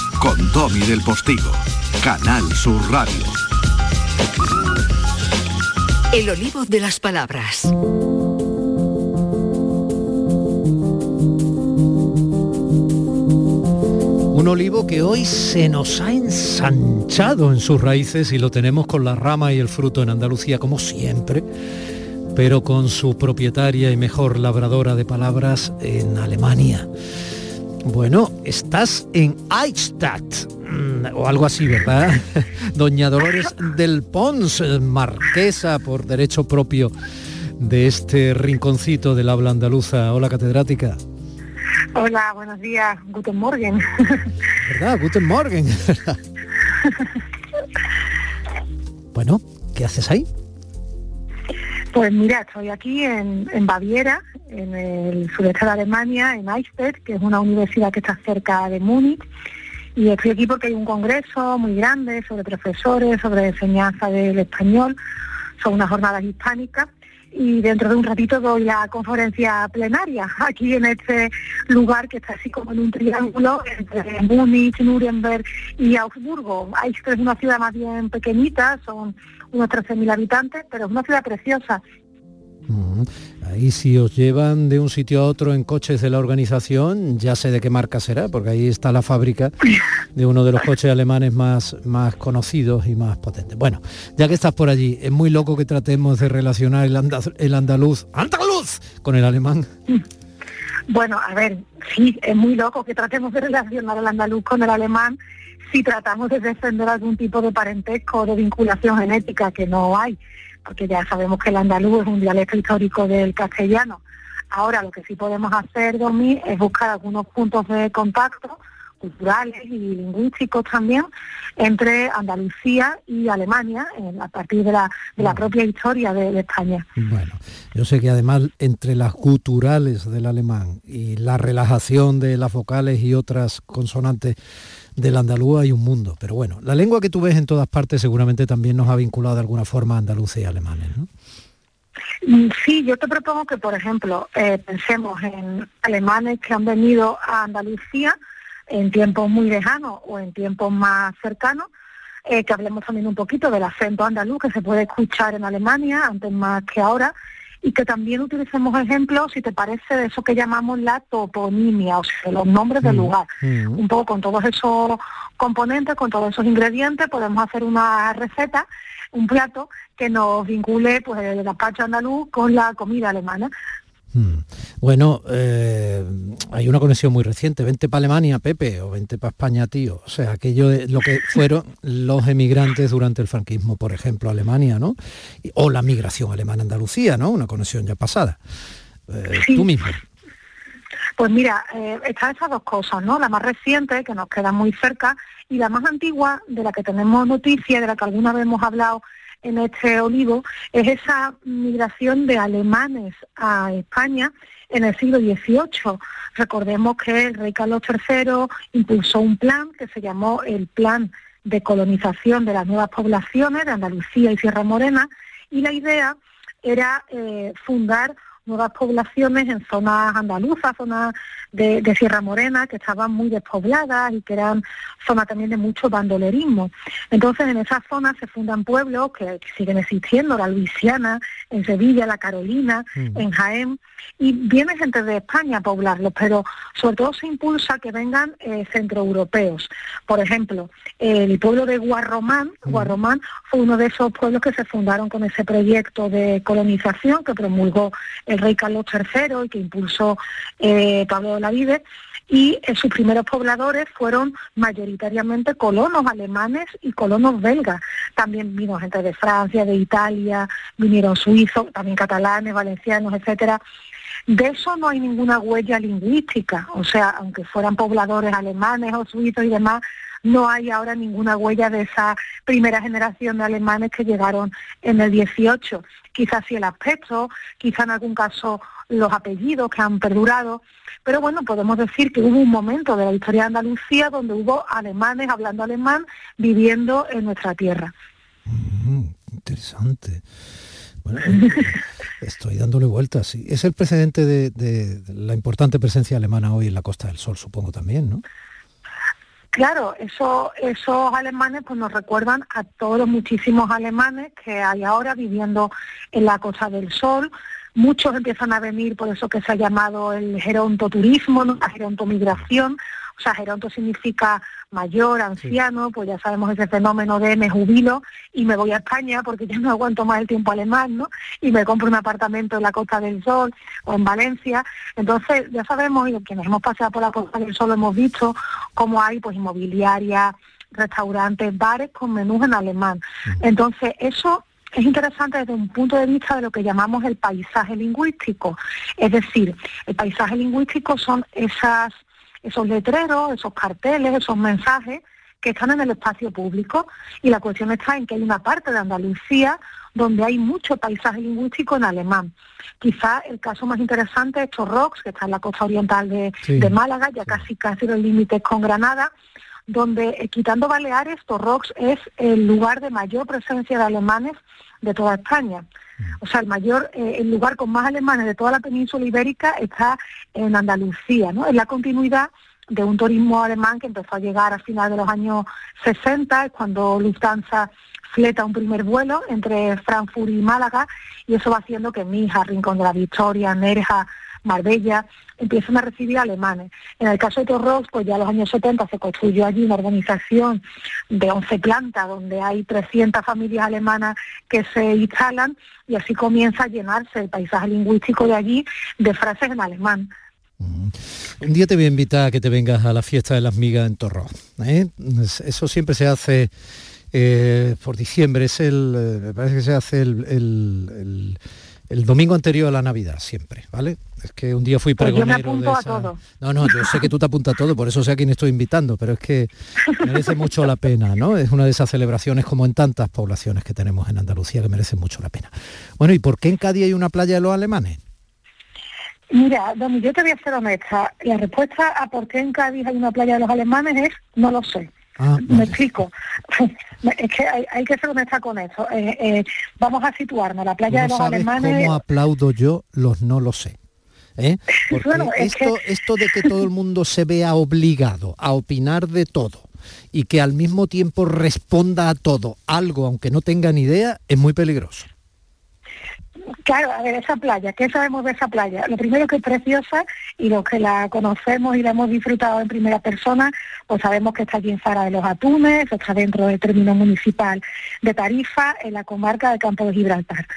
con Domi del Postigo, Canal Sur Radio. El olivo de las palabras. Un olivo que hoy se nos ha ensanchado en sus raíces y lo tenemos con la rama y el fruto en Andalucía como siempre, pero con su propietaria y mejor labradora de palabras en Alemania. Bueno, estás en Eichstadt, mm, o algo así, ¿verdad? (laughs) Doña Dolores del Pons, marquesa por derecho propio de este rinconcito del habla andaluza. Hola, catedrática. Hola, buenos días. Guten Morgen. (laughs) ¿Verdad? Guten Morgen. (laughs) bueno, ¿qué haces ahí? Pues mira, estoy aquí en, Baviera, en el sureste de Alemania, en Eichstätt, que es una universidad que está cerca de Múnich. Y estoy aquí porque hay un congreso muy grande sobre profesores, sobre enseñanza del español, son unas jornadas hispánicas. Y dentro de un ratito doy la conferencia plenaria aquí en este lugar que está así como en un triángulo entre Múnich, Nuremberg y Augsburgo. Eichstätt es una ciudad más bien pequeñita, son unos 13.000 habitantes, pero es una ciudad preciosa. Ahí si os llevan de un sitio a otro en coches de la organización, ya sé de qué marca será, porque ahí está la fábrica de uno de los coches alemanes más, más conocidos y más potentes. Bueno, ya que estás por allí, es muy loco que tratemos de relacionar el, el andaluz, andaluz, con el alemán. Bueno, a ver, sí, es muy loco que tratemos de relacionar el andaluz con el alemán si tratamos de defender algún tipo de parentesco o de vinculación genética que no hay, porque ya sabemos que el andaluz es un dialecto histórico del castellano. Ahora lo que sí podemos hacer, Domi, es buscar algunos puntos de contacto culturales y lingüísticos también entre Andalucía y Alemania a partir de la, de la propia historia de, de, España. Bueno, yo sé que además entre las guturales del alemán y la relajación de las vocales y otras consonantes del andaluz hay un mundo. Pero bueno, la lengua que tú ves en todas partes seguramente también nos ha vinculado de alguna forma a andaluces y alemanes, ¿no? Sí, yo te propongo que, por ejemplo, eh, pensemos en alemanes que han venido a Andalucía en tiempos muy lejanos o en tiempos más cercanos, eh, que hablemos también un poquito del acento andaluz que se puede escuchar en Alemania, antes más que ahora, y que también utilicemos ejemplos, si te parece, de eso que llamamos la toponimia, o sea, los nombres del lugar. Un poco con todos esos componentes, con todos esos ingredientes, podemos hacer una receta, un plato que nos vincule pues el gazpacho andaluz con la comida alemana. Bueno, eh, hay una conexión muy reciente. Vente para Alemania, Pepe, o vente para España, tío. O sea, aquello de lo que fueron los emigrantes durante el franquismo, por ejemplo, Alemania, ¿no? O la migración alemana a Andalucía, ¿no? Una conexión ya pasada. Eh, Sí. Tú mismo. Pues mira, eh, están esas dos cosas, ¿no? La más reciente, que nos queda muy cerca, y la más antigua, de la que tenemos noticia, de la que alguna vez hemos hablado en este olivo, es esa migración de alemanes a España en el siglo XVIII. Recordemos que el rey Carlos III impulsó un plan que se llamó el Plan de Colonización de las Nuevas Poblaciones de Andalucía y Sierra Morena, y la idea era eh, fundar nuevas poblaciones en zonas andaluzas, zonas de, de, Sierra Morena, que estaban muy despobladas y que eran zonas también de mucho bandolerismo. Entonces, en esas zonas se fundan pueblos que siguen existiendo, la Luisiana, en Sevilla, la Carolina, mm. en Jaén, y viene gente de España a poblarlos, pero sobre todo se impulsa que vengan eh, centroeuropeos. Por ejemplo, el pueblo de Guarromán, mm. Guarromán fue uno de esos pueblos que se fundaron con ese proyecto de colonización que promulgó el rey Carlos III y que impulsó eh, Pablo de la Vide y eh, sus primeros pobladores fueron mayoritariamente colonos alemanes y colonos belgas. También vino gente de Francia, de Italia, vinieron suizos, también catalanes, valencianos, etcétera. De eso no hay ninguna huella lingüística, o sea, aunque fueran pobladores alemanes o suizos y demás, no hay ahora ninguna huella de esa primera generación de alemanes que llegaron en el 18. Quizás sí el aspecto, quizá en algún caso los apellidos que han perdurado, pero bueno, podemos decir que hubo un momento de la historia de Andalucía donde hubo alemanes hablando alemán viviendo en nuestra tierra. Mm, interesante. Bueno, estoy dándole vueltas. Es el precedente de, de, la importante presencia alemana hoy en la Costa del Sol, supongo también, ¿no? Claro, eso, esos alemanes pues nos recuerdan a todos los muchísimos alemanes que hay ahora viviendo en la Costa del Sol. Muchos empiezan a venir por eso que se ha llamado el gerontoturismo, la gerontomigración, o sea, geronto significa mayor, anciano, pues ya sabemos ese fenómeno de me jubilo y me voy a España porque ya no aguanto más el tiempo alemán, ¿no? Y me compro un apartamento en la Costa del Sol o en Valencia. Entonces, ya sabemos, y quienes hemos pasado por la Costa del Sol hemos visto cómo hay pues inmobiliaria, restaurantes, bares con menús en alemán. Entonces, eso es interesante desde un punto de vista de lo que llamamos el paisaje lingüístico. Es decir, el paisaje lingüístico son esas esos letreros, esos carteles, esos mensajes que están en el espacio público y la cuestión está en que hay una parte de Andalucía donde hay mucho paisaje lingüístico en alemán. Quizá el caso más interesante es Torrox, que está en la costa oriental de, Málaga, ya casi casi los límites con Granada, donde eh, quitando Baleares, Torrox es el lugar de mayor presencia de alemanes de toda España. O sea, el mayor, eh, el lugar con más alemanes de toda la península ibérica está en Andalucía, ¿no? Es la continuidad de un turismo alemán que empezó a llegar a finales de los años 60, es cuando Lufthansa fleta un primer vuelo entre Frankfurt y Málaga, y eso va haciendo que Mija, Rincón de la Victoria, Nerja, Marbella, empiezan a recibir alemanes. En el caso de Torros, pues ya en los años 70 se construyó allí una organización de 11 plantas donde hay 300 familias alemanas que se instalan y así comienza a llenarse el paisaje lingüístico de allí de frases en alemán. Mm. Un día te voy a invitar a que te vengas a la fiesta de las migas en Torros. ¿eh? Eso siempre se hace eh, por diciembre, es el, eh, me parece que se hace el el domingo anterior a la Navidad, siempre, ¿vale? Es que un día fui pregonero pues yo me apunto a todo. No, no, yo sé que tú te apuntas a todo, por eso sé a quién estoy invitando, pero es que merece mucho la pena, ¿no? Es una de esas celebraciones como en tantas poblaciones que tenemos en Andalucía que merecen mucho la pena. Bueno, ¿y por qué en Cádiz hay una playa de los alemanes? Mira, Domi, yo te voy a ser honesta. La respuesta a por qué en Cádiz hay una playa de los alemanes es no lo sé. Ah, Me explico. (laughs) es que hay, que ser honesta con eso. Eh, eh, vamos a situarnos. La playa de los alemanes. ¿Cómo aplaudo yo los no lo sé? ¿Eh? Porque esto, esto de que todo el mundo se vea obligado a opinar de todo y que al mismo tiempo responda a todo, algo aunque no tenga ni idea, es muy peligroso. Claro, a ver, esa playa, ¿qué sabemos de esa playa? Lo primero que es preciosa y los que la conocemos y la hemos disfrutado en primera persona, pues sabemos que está aquí en Zara de los Atunes, está dentro del término municipal de Tarifa, en la comarca de Campo de Gibraltar.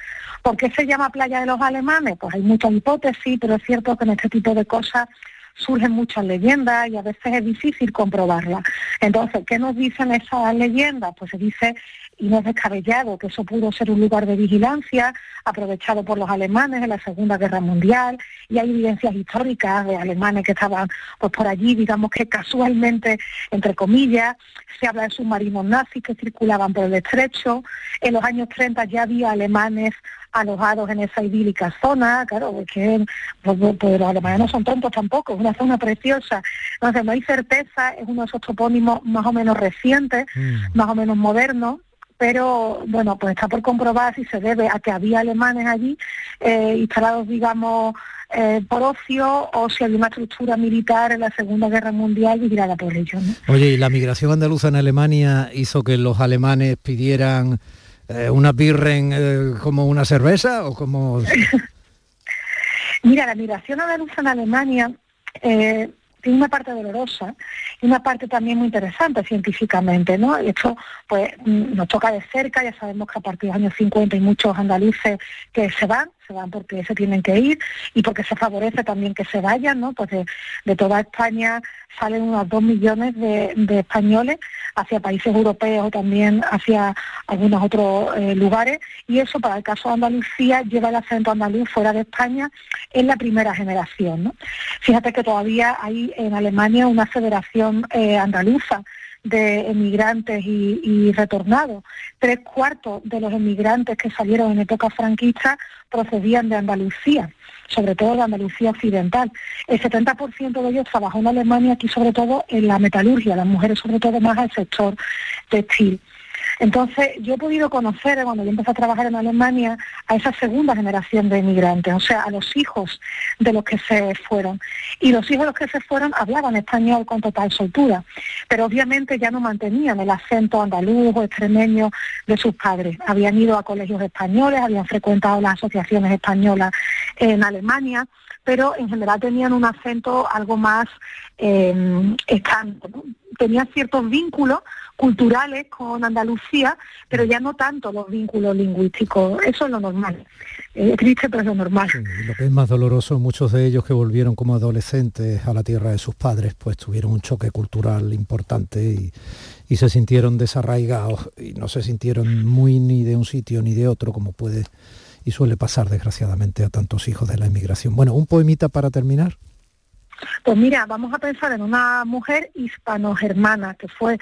¿Por qué se llama playa de los alemanes? Pues hay muchas hipótesis, pero es cierto que en este tipo de cosas surgen muchas leyendas y a veces es difícil comprobarlas. Entonces, ¿qué nos dicen esas leyendas? Pues se dice y no es descabellado que eso pudo ser un lugar de vigilancia aprovechado por los alemanes en la Segunda Guerra Mundial y hay evidencias históricas de alemanes que estaban pues por allí, digamos que casualmente, entre comillas, se habla de submarinos nazis que circulaban por el estrecho, en los años 30 ya había alemanes alojados en esa idílica zona, claro, porque pues, pues, pues, los alemanes no son tontos tampoco, es una zona preciosa. Entonces no hay certeza, es uno de esos topónimos más o menos recientes, mm. más o menos modernos, pero bueno, pues está por comprobar si se debe a que había alemanes allí eh, instalados, digamos, eh, por ocio o si había una estructura militar en la Segunda Guerra Mundial vigilada por ellos. Oye, ¿y la migración andaluza en Alemania hizo que los alemanes pidieran eh, una birren como una cerveza o como...? (laughs) Mira, la migración andaluza en Alemania tiene una parte dolorosa y una parte también muy interesante científicamente, ¿no? Y esto pues mm, nos toca de cerca, ya sabemos que a partir de los años 50 hay muchos andaluces que se van, se van porque se tienen que ir y porque se favorece también que se vayan, ¿no? Pues de, toda España salen unos dos millones de, españoles hacia países europeos o también hacia algunos otros eh, lugares y eso para el caso de Andalucía lleva el acento andaluz fuera de España en la primera generación, ¿no? Fíjate que todavía hay en Alemania una federación eh, andaluza de emigrantes y, retornados. Tres cuartos de los emigrantes que salieron en época franquista procedían de Andalucía, sobre todo de Andalucía occidental. El 70% de ellos trabajó en Alemania, aquí sobre todo en la metalurgia, las mujeres sobre todo más al sector textil. Entonces, yo he podido conocer, cuando yo empecé a trabajar en Alemania, a esa segunda generación de inmigrantes, o sea, a los hijos de los que se fueron. Y los hijos de los que se fueron hablaban español con total soltura, pero obviamente ya no mantenían el acento andaluz o extremeño de sus padres. Habían ido a colegios españoles, habían frecuentado las asociaciones españolas en Alemania, pero en general tenían un acento algo más eh, Tenían ciertos vínculos culturales con Andalucía, pero ya no tanto los vínculos lingüísticos. Eso es lo normal. Es triste, pero es lo normal. lo que es más doloroso, muchos de ellos que volvieron como adolescentes a la tierra de sus padres, pues tuvieron un choque cultural importante y, y se sintieron desarraigados y no se sintieron muy ni de un sitio ni de otro, como puede y suele pasar desgraciadamente a tantos hijos de la inmigración. Bueno, un poemita para terminar. Pues mira, vamos a pensar en una mujer hispano-germana, que fue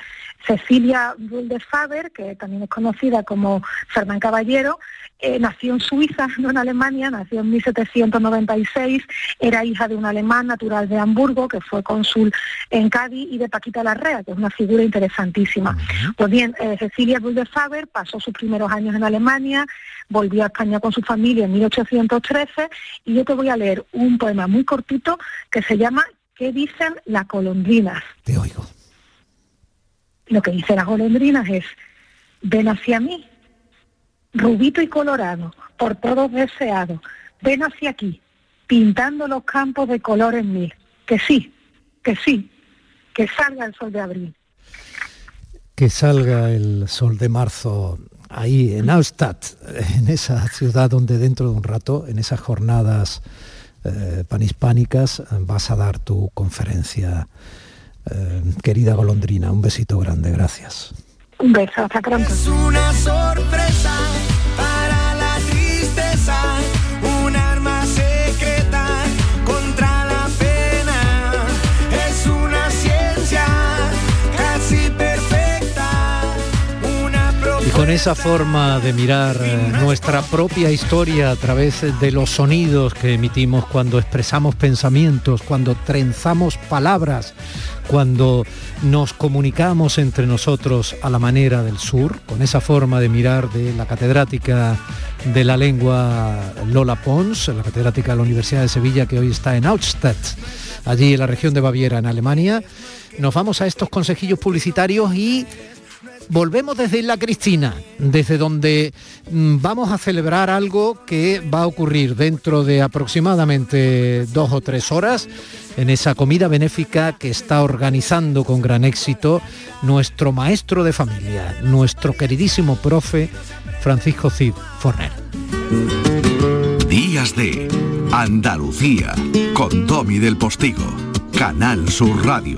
Cecilia de Faber, que también es conocida como Fernán Caballero, eh, nació en Suiza, (laughs) no en Alemania, nació en 1796, era hija de un alemán natural de Hamburgo, que fue cónsul en Cádiz, y de Paquita Larrea, que es una figura interesantísima. Pues bien, eh, Cecilia de Faber pasó sus primeros años en Alemania, volvió a España con su familia en 1813, y yo te voy a leer un poema muy cortito que se llama ¿Qué dicen las golondrinas? Te oigo. Lo que dicen las golondrinas es, ven hacia mí, rubito y colorado, por todos deseado, ven hacia aquí, pintando los campos de colores mil. Que sí, que sí, que salga el sol de abril. Que salga el sol de marzo ahí en Austadt, en esa ciudad donde dentro de un rato, en esas jornadas eh, panhispánicas, vas a dar tu conferencia. Eh, querida golondrina, un besito grande, gracias. Un beso, hasta pronto. Es una sorpresa con esa forma de mirar eh, nuestra propia historia a través de los sonidos que emitimos cuando expresamos pensamientos, cuando trenzamos palabras, cuando nos comunicamos entre nosotros a la manera del sur, con esa forma de mirar de la catedrática de la lengua Lola Pons, la catedrática de la Universidad de Sevilla que hoy está en Austadt, allí en la región de Baviera, en Alemania. Nos vamos a estos consejillos publicitarios y volvemos desde Isla Cristina, desde donde mm, vamos a celebrar algo que va a ocurrir dentro de aproximadamente dos o tres horas en esa comida benéfica que está organizando con gran éxito nuestro maestro de familia, nuestro queridísimo profe Francisco Cid Forner. Días de Andalucía con Domi del Postigo, Canal Sur Radio.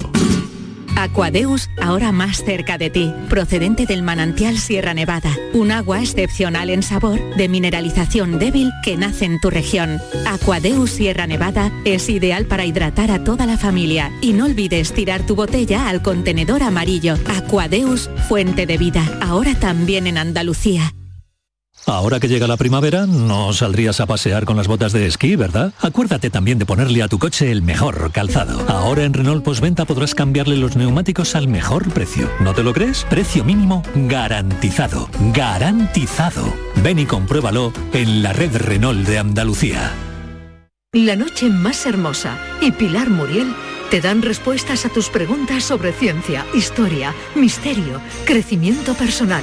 Aquadeus, ahora más cerca de ti, procedente del manantial Sierra Nevada, un agua excepcional en sabor, de mineralización débil que nace en tu región. Aquadeus Sierra Nevada es ideal para hidratar a toda la familia y no olvides tirar tu botella al contenedor amarillo. Aquadeus, fuente de vida, ahora también en Andalucía. Ahora que llega la primavera, no saldrías a pasear con las botas de esquí, ¿verdad? Acuérdate también de ponerle a tu coche el mejor calzado. Ahora en Renault Postventa podrás cambiarle los neumáticos al mejor precio. ¿No te lo crees? Precio mínimo garantizado. Garantizado. Ven y compruébalo en la red Renault de Andalucía. La noche más hermosa y Pilar Muriel te dan respuestas a tus preguntas sobre ciencia, historia, misterio, crecimiento personal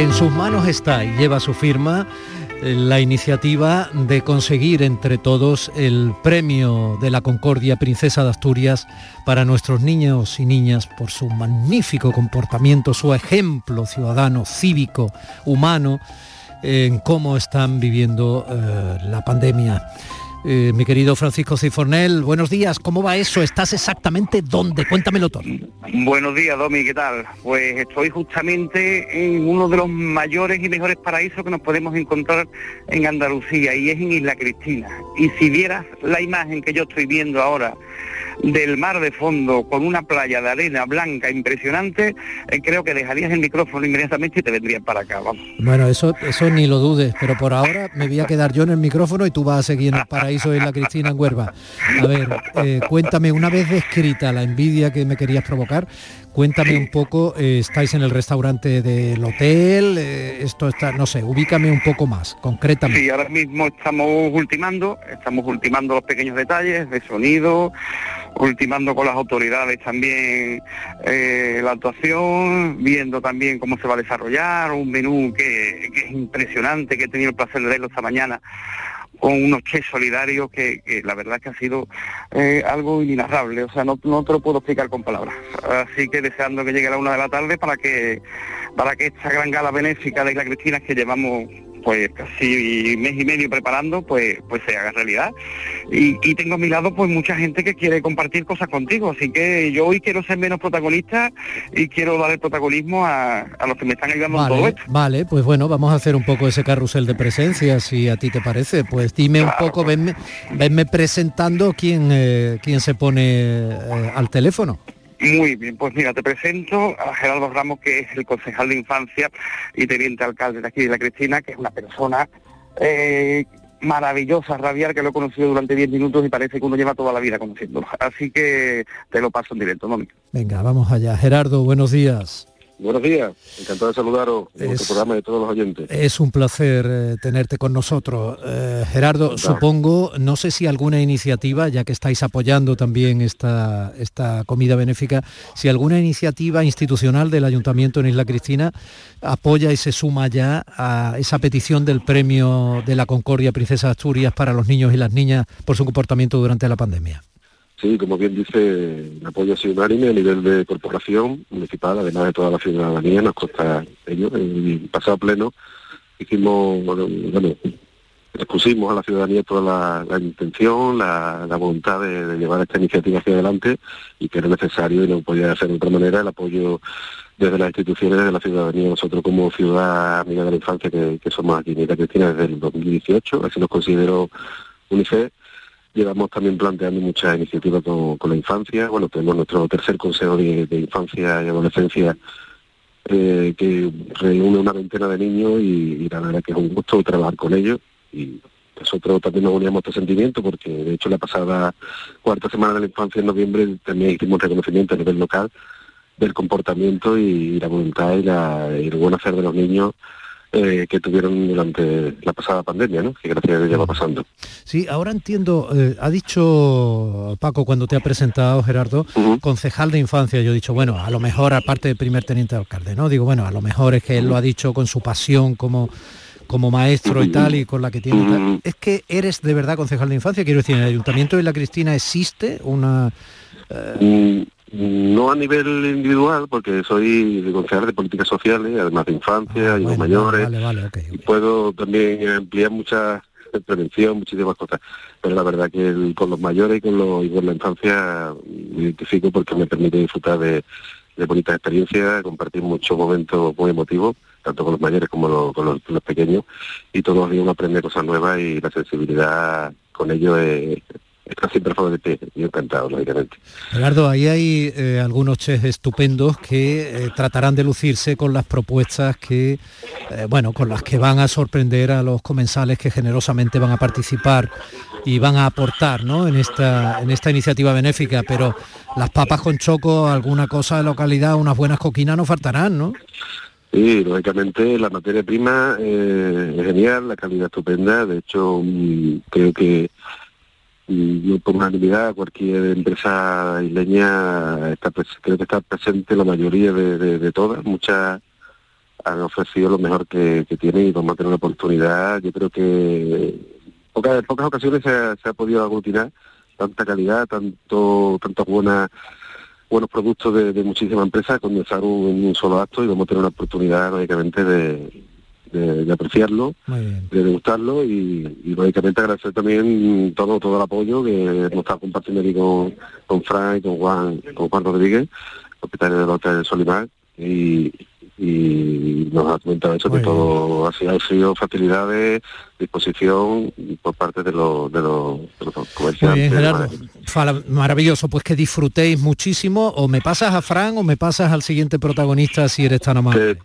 En sus manos está y lleva su firma eh, la iniciativa de conseguir entre todos el premio de la Concordia Princesa de Asturias para nuestros niños y niñas por su magnífico comportamiento, su ejemplo ciudadano, cívico, humano, en cómo están viviendo eh, la pandemia. Eh, mi querido Francisco Cifornel, buenos días, ¿cómo va eso? ¿Estás exactamente dónde? Cuéntamelo todo. Buenos días, Domi, ¿qué tal? Pues estoy justamente en uno de los mayores y mejores paraísos que nos podemos encontrar en Andalucía y es en Isla Cristina. Y si vieras la imagen que yo estoy viendo ahora del mar de fondo con una playa de arena blanca impresionante, eh, creo que dejarías el micrófono inmediatamente y te vendrías para acá. Vamos. Bueno, eso, eso ni lo dudes, pero por ahora me voy a quedar yo en el micrófono y tú vas a seguir en el paraíso (laughs) de la Cristina en Huerva. A ver, eh, cuéntame, una vez descrita la envidia que me querías provocar, Cuéntame un poco, eh, estáis en el restaurante del hotel, esto está, no sé, ubícame un poco más, concretamente. Sí, ahora mismo estamos ultimando, estamos ultimando los pequeños detalles de sonido, ultimando con las autoridades también eh, la actuación, viendo también cómo se va a desarrollar, un menú que, es impresionante, que he tenido el placer de verlo esta mañana con unos chefs solidarios que, la verdad es que ha sido eh, algo inenarrable, o sea, no, no te lo puedo explicar con palabras. Así que deseando que llegue a la una de la tarde para que para que esta gran gala benéfica de Isla Cristina que llevamos pues casi mes y medio preparando, pues, pues se haga realidad. Y, tengo a mi lado pues mucha gente que quiere compartir cosas contigo, así que yo hoy quiero ser menos protagonista y quiero dar el protagonismo a, los que me están ayudando en todo esto. Vale, pues bueno, vamos a hacer un poco ese carrusel de presencia, si a ti te parece. Pues dime un poco, venme, venme presentando quién, eh, quién se pone eh, al teléfono. Muy bien, pues mira, te presento a Gerardo Ramos, que es el concejal de infancia y teniente alcalde de aquí de La Cristina, que es una persona eh, maravillosa, radial, que lo he conocido durante 10 minutos y parece que uno lleva toda la vida conociéndolo. Así que te lo paso en directo, ¿no? Venga, vamos allá. Gerardo, buenos días. Buenos días, encantado de saludaros en es, programa de todos los oyentes. Es un placer eh, tenerte con nosotros. Eh, Gerardo, supongo, no sé si alguna iniciativa, ya que estáis apoyando también esta, esta comida benéfica, si alguna iniciativa institucional del Ayuntamiento en Isla Cristina apoya y se suma ya a esa petición del premio de la Concordia Princesa Asturias para los niños y las niñas por su comportamiento durante la pandemia. Sí, como bien dice, el apoyo ha sido unánime a nivel de corporación municipal, además de toda la ciudadanía, nos consta ello. En el pasado pleno hicimos, bueno, expusimos a la ciudadanía toda la, intención, la, voluntad de, llevar esta iniciativa hacia adelante y que era necesario y no podía hacer de otra manera el apoyo desde las instituciones, de la ciudadanía, nosotros como ciudad amiga de la infancia que, somos aquí en la Cristina desde el 2018, así nos considero UNICEF Llevamos también planteando muchas iniciativas con, la infancia. Bueno, tenemos nuestro tercer Consejo de, Infancia y Adolescencia eh, que reúne una veintena de niños y, la verdad que es un gusto trabajar con ellos. Y nosotros también nos uníamos a este sentimiento porque de hecho la pasada cuarta semana de la infancia en noviembre también hicimos reconocimiento a nivel local del comportamiento y, la voluntad y el buen hacer de los niños eh, que tuvieron durante la pasada pandemia, ¿no? que gracias a Dios ya va pasando. Sí, ahora entiendo, eh, ha dicho Paco cuando te ha presentado, Gerardo, concejal de infancia, yo he dicho, bueno, a lo mejor aparte de primer teniente de alcalde, ¿no? Digo, bueno, a lo mejor es que él lo ha dicho con su pasión como como maestro y tal y con la que tiene es que eres de verdad concejal de infancia quiero decir en el ayuntamiento de la Cristina existe una mm, No a nivel individual, porque soy concejal de políticas sociales, además de infancia y de mayores. Y puedo también ampliar muchas prevención, muchísimas cosas. Pero la verdad que con los mayores y con, los, y con la infancia me identifico porque me permite disfrutar de, de bonitas experiencias, compartir muchos momentos muy emotivos, tanto con los mayores como con los, pequeños, y todos los días uno aprende cosas nuevas y la sensibilidad con ellos es, está siempre a favor de ti y encantado, lógicamente. Gerardo, ahí hay eh, algunos chefs estupendos que eh, tratarán de lucirse con las propuestas que, eh, bueno, con las que van a sorprender a los comensales que generosamente van a participar y van a aportar ¿no? en, esta, en esta iniciativa benéfica, pero las papas con choco, alguna cosa de localidad, unas buenas coquinas no faltarán, ¿no? Sí, lógicamente la materia prima es genial, la calidad estupenda, de hecho creo que y por unanimidad cualquier empresa isleña está, creo que está presente la mayoría de, todas, muchas han ofrecido lo mejor que, tienen y vamos a tener la oportunidad, yo creo que pocas, pocas ocasiones se ha, podido aglutinar tanta calidad, tanto, tantas buenas buenos productos de, muchísimas empresas, condensar en un solo acto y vamos a tener una oportunidad lógicamente de, de, apreciarlo, de degustarlo y, y, lógicamente agradecer también todo todo el apoyo que hemos estado compartiendo aquí con, con Frank y con Juan, con Juan Rodríguez, propietario del Hotel Solimar, y, y nos ha comentado eso, que todo ha sido, ha sido facilidades, disposición por parte de los, de los, comerciantes. Gerardo. Maravilloso, pues que disfrutéis muchísimo, o me pasas a Fran o me pasas al siguiente protagonista si eres tan amable. Te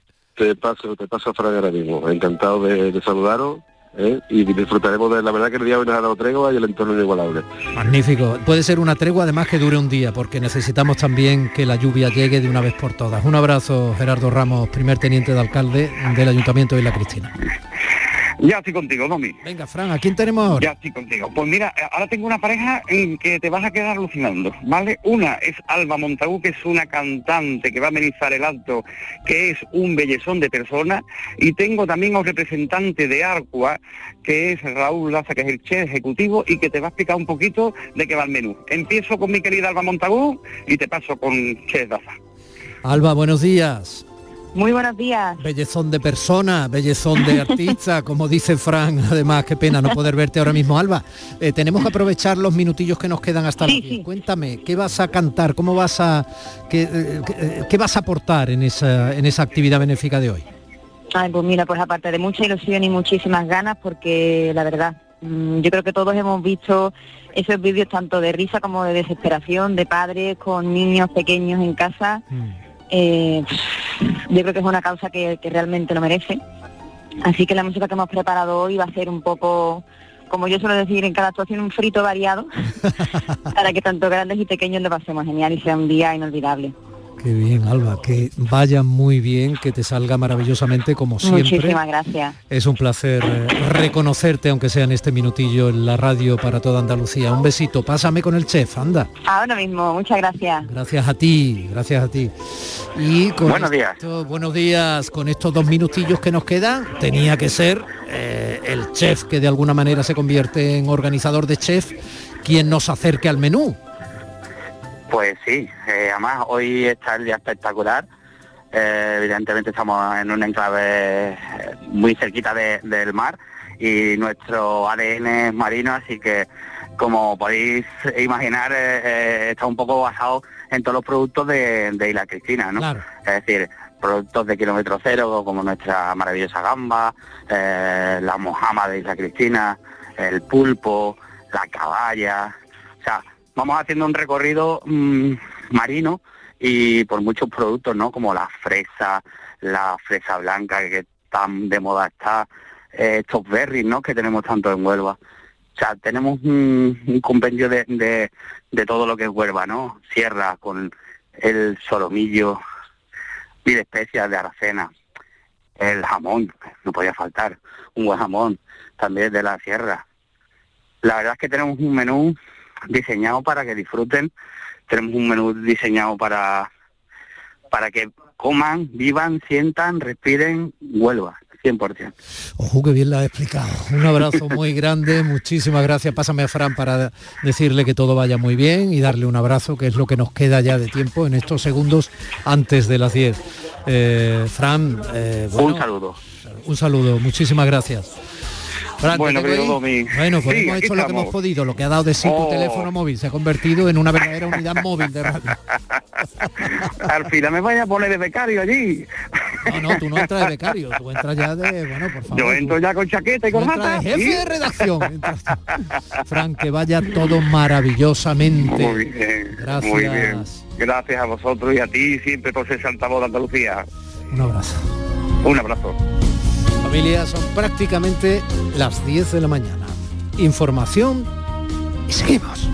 paso, te paso a Fran ahora mismo. Encantado de, saludaros. ¿eh? y disfrutaremos de la verdad que el día hoy nos ha dado tregua y el entorno inigualable. Magnífico. Puede ser una tregua además que dure un día, porque necesitamos también que la lluvia llegue de una vez por todas. Un abrazo, Gerardo Ramos, primer teniente de alcalde del Ayuntamiento de La Cristina. Ya estoy contigo, Domi. Venga, Fran, ¿a quién tenemos ahora? Ya estoy contigo. Pues mira, ahora tengo una pareja en que te vas a quedar alucinando, ¿vale? Una es Alba Montagu, que es una cantante que va a amenizar el acto, que es un bellezón de persona. Y tengo también un representante de Arcua, que es Raúl Laza, que es el chef ejecutivo, y que te va a explicar un poquito de qué va el menú. Empiezo con mi querida Alba Montagu y te paso con Chef Daza. Alba, buenos días. Muy buenos días. Bellezón de persona, bellezón de artista, (laughs) como dice Fran. Además, qué pena no poder verte ahora mismo, Alba. Eh, tenemos que aprovechar los minutillos que nos quedan hasta sí, Cuéntame, ¿qué vas a cantar? ¿Cómo vas a qué, eh, eh, qué, vas a aportar en esa en esa actividad benéfica de hoy? Ay, pues mira, pues aparte de mucha ilusión y muchísimas ganas, porque la verdad, mm, yo creo que todos hemos visto esos vídeos tanto de risa como de desesperación de padres con niños pequeños en casa. Mm. Eh, yo creo que es una causa que, realmente lo merece. Así que la música que hemos preparado hoy va a ser un poco, como yo suelo decir en cada actuación, un frito variado, (laughs) para que tanto grandes y pequeños lo pasemos genial y sea un día inolvidable. Qué bien, Alba, que vaya muy bien, que te salga maravillosamente como siempre. Muchísimas gracias. Es un placer eh, reconocerte, aunque sea en este minutillo en la radio para toda Andalucía. Un besito, pásame con el chef, anda. Ahora mismo, muchas gracias. Gracias a ti, gracias a ti. Y con buenos días. buenos días, con estos dos minutillos que nos quedan, tenía que ser eh, el chef que de alguna manera se convierte en organizador de chef quien nos acerque al menú. Pues sí, eh, además hoy está el día espectacular. Eh, evidentemente estamos en un enclave eh, muy cerquita del mar y nuestro ADN es marino, así que como podéis imaginar está un poco basado en todos los productos de, Isla Cristina, ¿no? Es decir, productos de kilómetro cero como nuestra maravillosa gamba, la mojama de Isla Cristina, el pulpo, la caballa, o sea, vamos haciendo un recorrido mm, marino y por muchos productos, ¿no? Como la fresa, la fresa blanca que tan de moda está, eh, estos berries, ¿no? Que tenemos tanto en Huelva. O sea, tenemos un, compendio de, de, todo lo que es Huelva, ¿no? Sierra con el solomillo, mil especias de aracena, el jamón, no podía faltar, un buen jamón también de la sierra. La verdad es que tenemos un menú diseñado para que disfruten. Tenemos un menú diseñado para, para que coman, vivan, sientan, respiren, vuelvan. 100%. Ojo, que bien la ha explicado. Un abrazo muy grande, muchísimas gracias. Pásame a Fran para decirle que todo vaya muy bien y darle un abrazo, que es lo que nos queda ya de tiempo en estos segundos antes de las 10. Eh, Fran, eh, bueno, un saludo. Un saludo, muchísimas gracias. Fran, bueno, ¿te tengo querido? Domi. Bueno, pues Sí, hemos hecho lo que estamos. hemos podido, lo que ha dado de sí tu Oh. teléfono móvil, se ha convertido en una verdadera unidad móvil de radio. (laughs) Al final me vaya a poner de becario allí. No, no, tú no entras de becario, tú entras ya de, bueno, por favor. Yo tú- entro ya con chaqueta y tú entras de jefe ¿sí? de redacción. entras tú. Fran, que vaya todo maravillosamente. Muy bien, Gracias. muy bien. Gracias a vosotros y a ti siempre por ser Santa Voz de Andalucía. Un abrazo. Un abrazo. Familia, son prácticamente las 10 de la mañana. Información y seguimos.